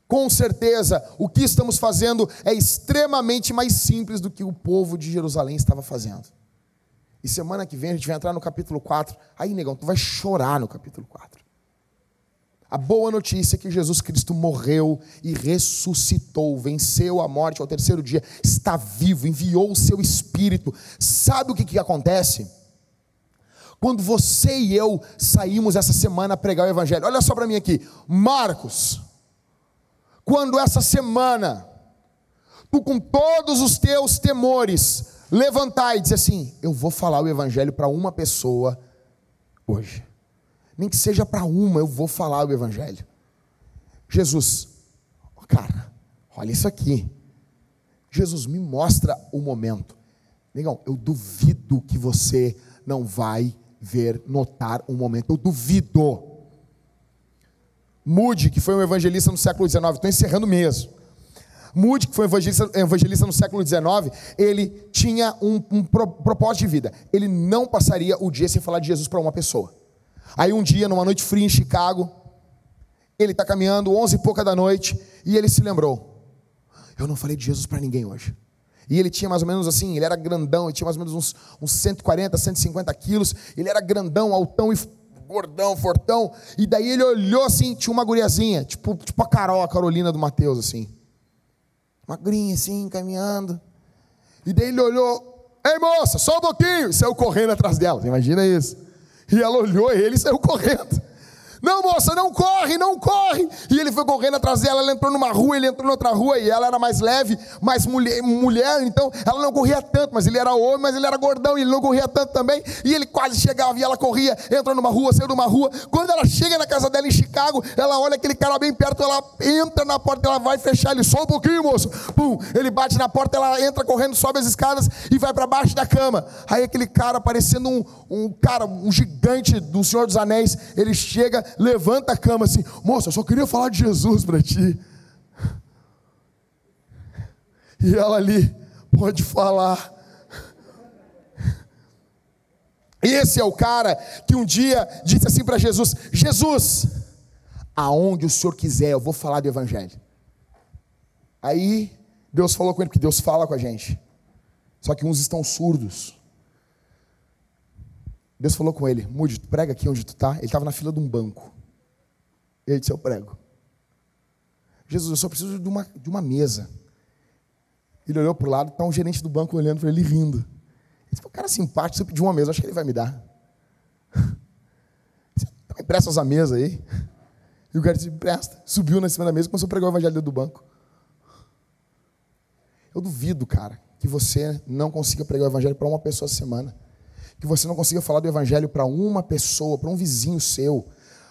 Com certeza, o que estamos fazendo é extremamente mais simples do que o povo de Jerusalém estava fazendo. E semana que vem a gente vai entrar no capítulo 4. Aí, negão, tu vai chorar no capítulo 4. A boa notícia é que Jesus Cristo morreu e ressuscitou, venceu a morte ao terceiro dia, está vivo, enviou o seu espírito. Sabe o que, que acontece? Quando você e eu saímos essa semana a pregar o evangelho, olha só para mim aqui, Marcos quando essa semana, tu com todos os teus temores, levantar e dizer assim: Eu vou falar o Evangelho para uma pessoa hoje. Nem que seja para uma, eu vou falar o Evangelho. Jesus, cara, olha isso aqui. Jesus, me mostra o momento. Negão, eu duvido que você não vai ver, notar um momento. Eu duvido. Moody, que foi um evangelista no século XIX, estou encerrando mesmo. Moody, que foi evangelista, evangelista no século XIX, ele tinha um, um propósito de vida. Ele não passaria o dia sem falar de Jesus para uma pessoa. Aí um dia, numa noite fria em Chicago, ele está caminhando, onze e pouca da noite, e ele se lembrou: eu não falei de Jesus para ninguém hoje. E ele tinha mais ou menos assim, ele era grandão, ele tinha mais ou menos uns, uns 140, 150 quilos, ele era grandão, altão e gordão, fortão. E daí ele olhou assim, tinha uma guriazinha, tipo, tipo a Carol, a Carolina do Mateus, assim. Magrinha, assim, caminhando. E daí ele olhou, ei moça, só um pouquinho, e saiu correndo atrás dela. Imagina isso. E ela olhou ele e saiu correndo. Não, moça, não corre, não corre. E ele foi correndo atrás dela, ela entrou numa rua, ele entrou em outra rua, e ela era mais leve, mais mulher, mulher, então ela não corria tanto, mas ele era homem, mas ele era gordão, e ele não corria tanto também. E ele quase chegava e ela corria, entrou numa rua, saiu numa rua. Quando ela chega na casa dela em Chicago, ela olha aquele cara bem perto, ela entra na porta, ela vai fechar ele, só um pouquinho, moço. Pum, ele bate na porta, ela entra correndo, sobe as escadas e vai para baixo da cama. Aí aquele cara, parecendo um, um cara, um gigante do Senhor dos Anéis, ele chega, levanta a cama assim, moça, eu só queria falar de Jesus para ti. E ela ali, pode falar. Esse é o cara que um dia disse assim para Jesus: Jesus, aonde o Senhor quiser, eu vou falar do Evangelho. Aí Deus falou com ele, porque Deus fala com a gente. Só que uns estão surdos. Deus falou com ele: Mude, prega aqui onde tu está. Ele estava na fila de um banco. Ele disse: Eu prego. Jesus, eu só preciso de uma, de uma mesa. Ele olhou para o lado, está um gerente do banco olhando para ele rindo. Ele disse: O cara simpático, se eu pedir uma mesa, acho que ele vai me dar. <laughs> Empresta essa mesa aí. E o cara disse: Empresta. Subiu na cima da mesa e começou a pregar o evangelho do banco. Eu duvido, cara, que você não consiga pregar o evangelho para uma pessoa a semana. Que você não consiga falar do evangelho para uma pessoa, para um vizinho seu.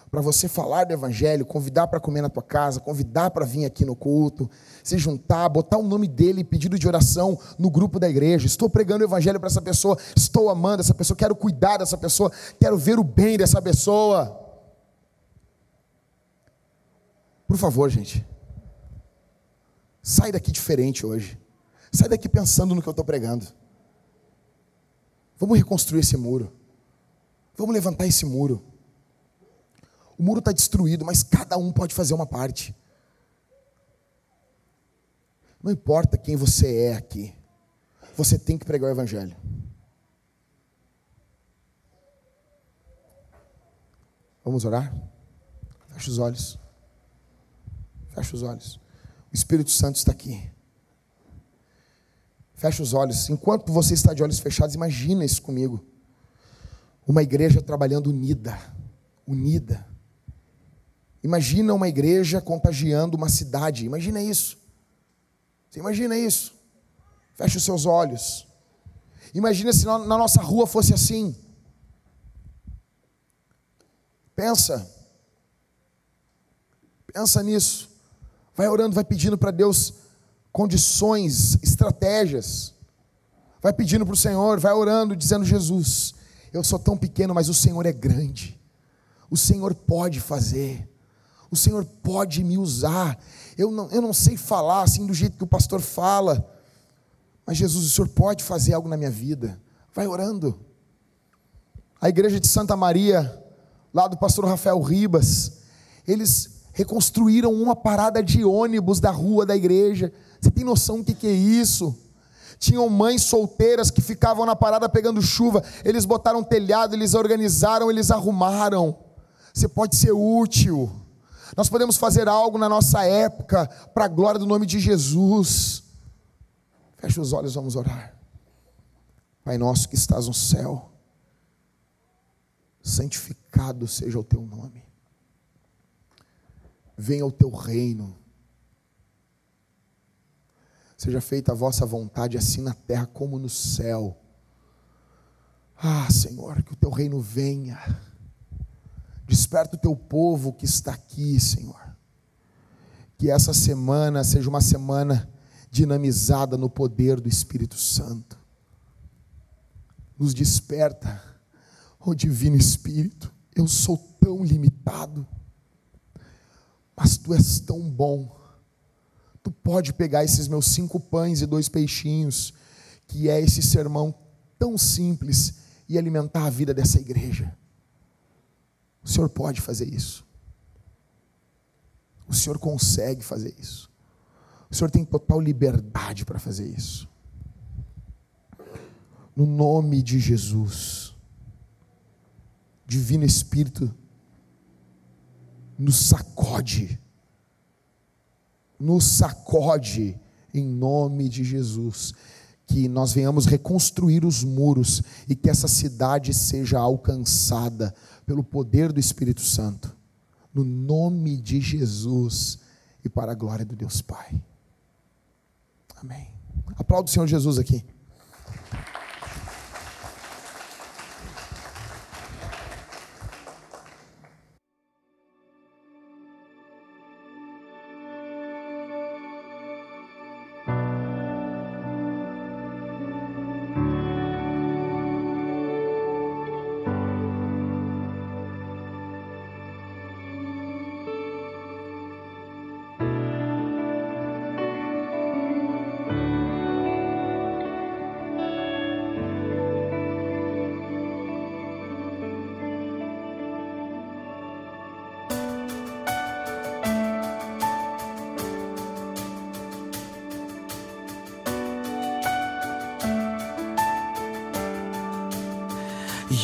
Para você falar do evangelho, convidar para comer na tua casa, convidar para vir aqui no culto, se juntar, botar o nome dele, pedido de oração no grupo da igreja. Estou pregando o evangelho para essa pessoa, estou amando essa pessoa, quero cuidar dessa pessoa, quero ver o bem dessa pessoa. Por favor, gente. Sai daqui diferente hoje. Sai daqui pensando no que eu estou pregando. Vamos reconstruir esse muro. Vamos levantar esse muro. O muro está destruído, mas cada um pode fazer uma parte. Não importa quem você é aqui, você tem que pregar o Evangelho. Vamos orar? Feche os olhos. Feche os olhos. O Espírito Santo está aqui. Feche os olhos. Enquanto você está de olhos fechados, imagina isso comigo. Uma igreja trabalhando unida. Unida. Imagina uma igreja contagiando uma cidade. Imagina isso. Você imagina isso? Feche os seus olhos. Imagina se na nossa rua fosse assim. Pensa. Pensa nisso. Vai orando, vai pedindo para Deus condições, estratégias. Vai pedindo para o Senhor, vai orando, dizendo: Jesus, eu sou tão pequeno, mas o Senhor é grande. O Senhor pode fazer. O Senhor pode me usar. Eu não, eu não sei falar assim do jeito que o pastor fala. Mas Jesus, o Senhor pode fazer algo na minha vida. Vai orando. A igreja de Santa Maria, lá do pastor Rafael Ribas, eles reconstruíram uma parada de ônibus da rua da igreja. Você tem noção do que é isso? Tinham mães solteiras que ficavam na parada pegando chuva. Eles botaram telhado, eles organizaram, eles arrumaram. Você pode ser útil. Nós podemos fazer algo na nossa época para a glória do nome de Jesus. Feche os olhos, vamos orar. Pai nosso que estás no céu, santificado seja o teu nome. Venha o teu reino Seja feita a vossa vontade, assim na terra como no céu. Ah, Senhor, que o teu reino venha. Desperta o teu povo que está aqui, Senhor. Que essa semana seja uma semana dinamizada no poder do Espírito Santo. Nos desperta, ó oh Divino Espírito. Eu sou tão limitado, mas tu és tão bom Tu pode pegar esses meus cinco pães e dois peixinhos, que é esse sermão tão simples, e alimentar a vida dessa igreja. O Senhor pode fazer isso. O Senhor consegue fazer isso. O Senhor tem total liberdade para fazer isso. No nome de Jesus, Divino Espírito, nos sacode nos sacode em nome de Jesus. Que nós venhamos reconstruir os muros e que essa cidade seja alcançada pelo poder do Espírito Santo. No nome de Jesus e para a glória do Deus Pai. Amém. Aplauda o Senhor Jesus aqui.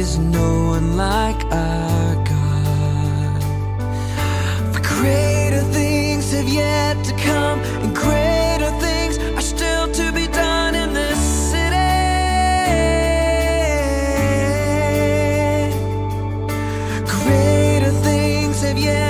is no one like our God. For greater things have yet to come, and greater things are still to be done in this city. Greater things have yet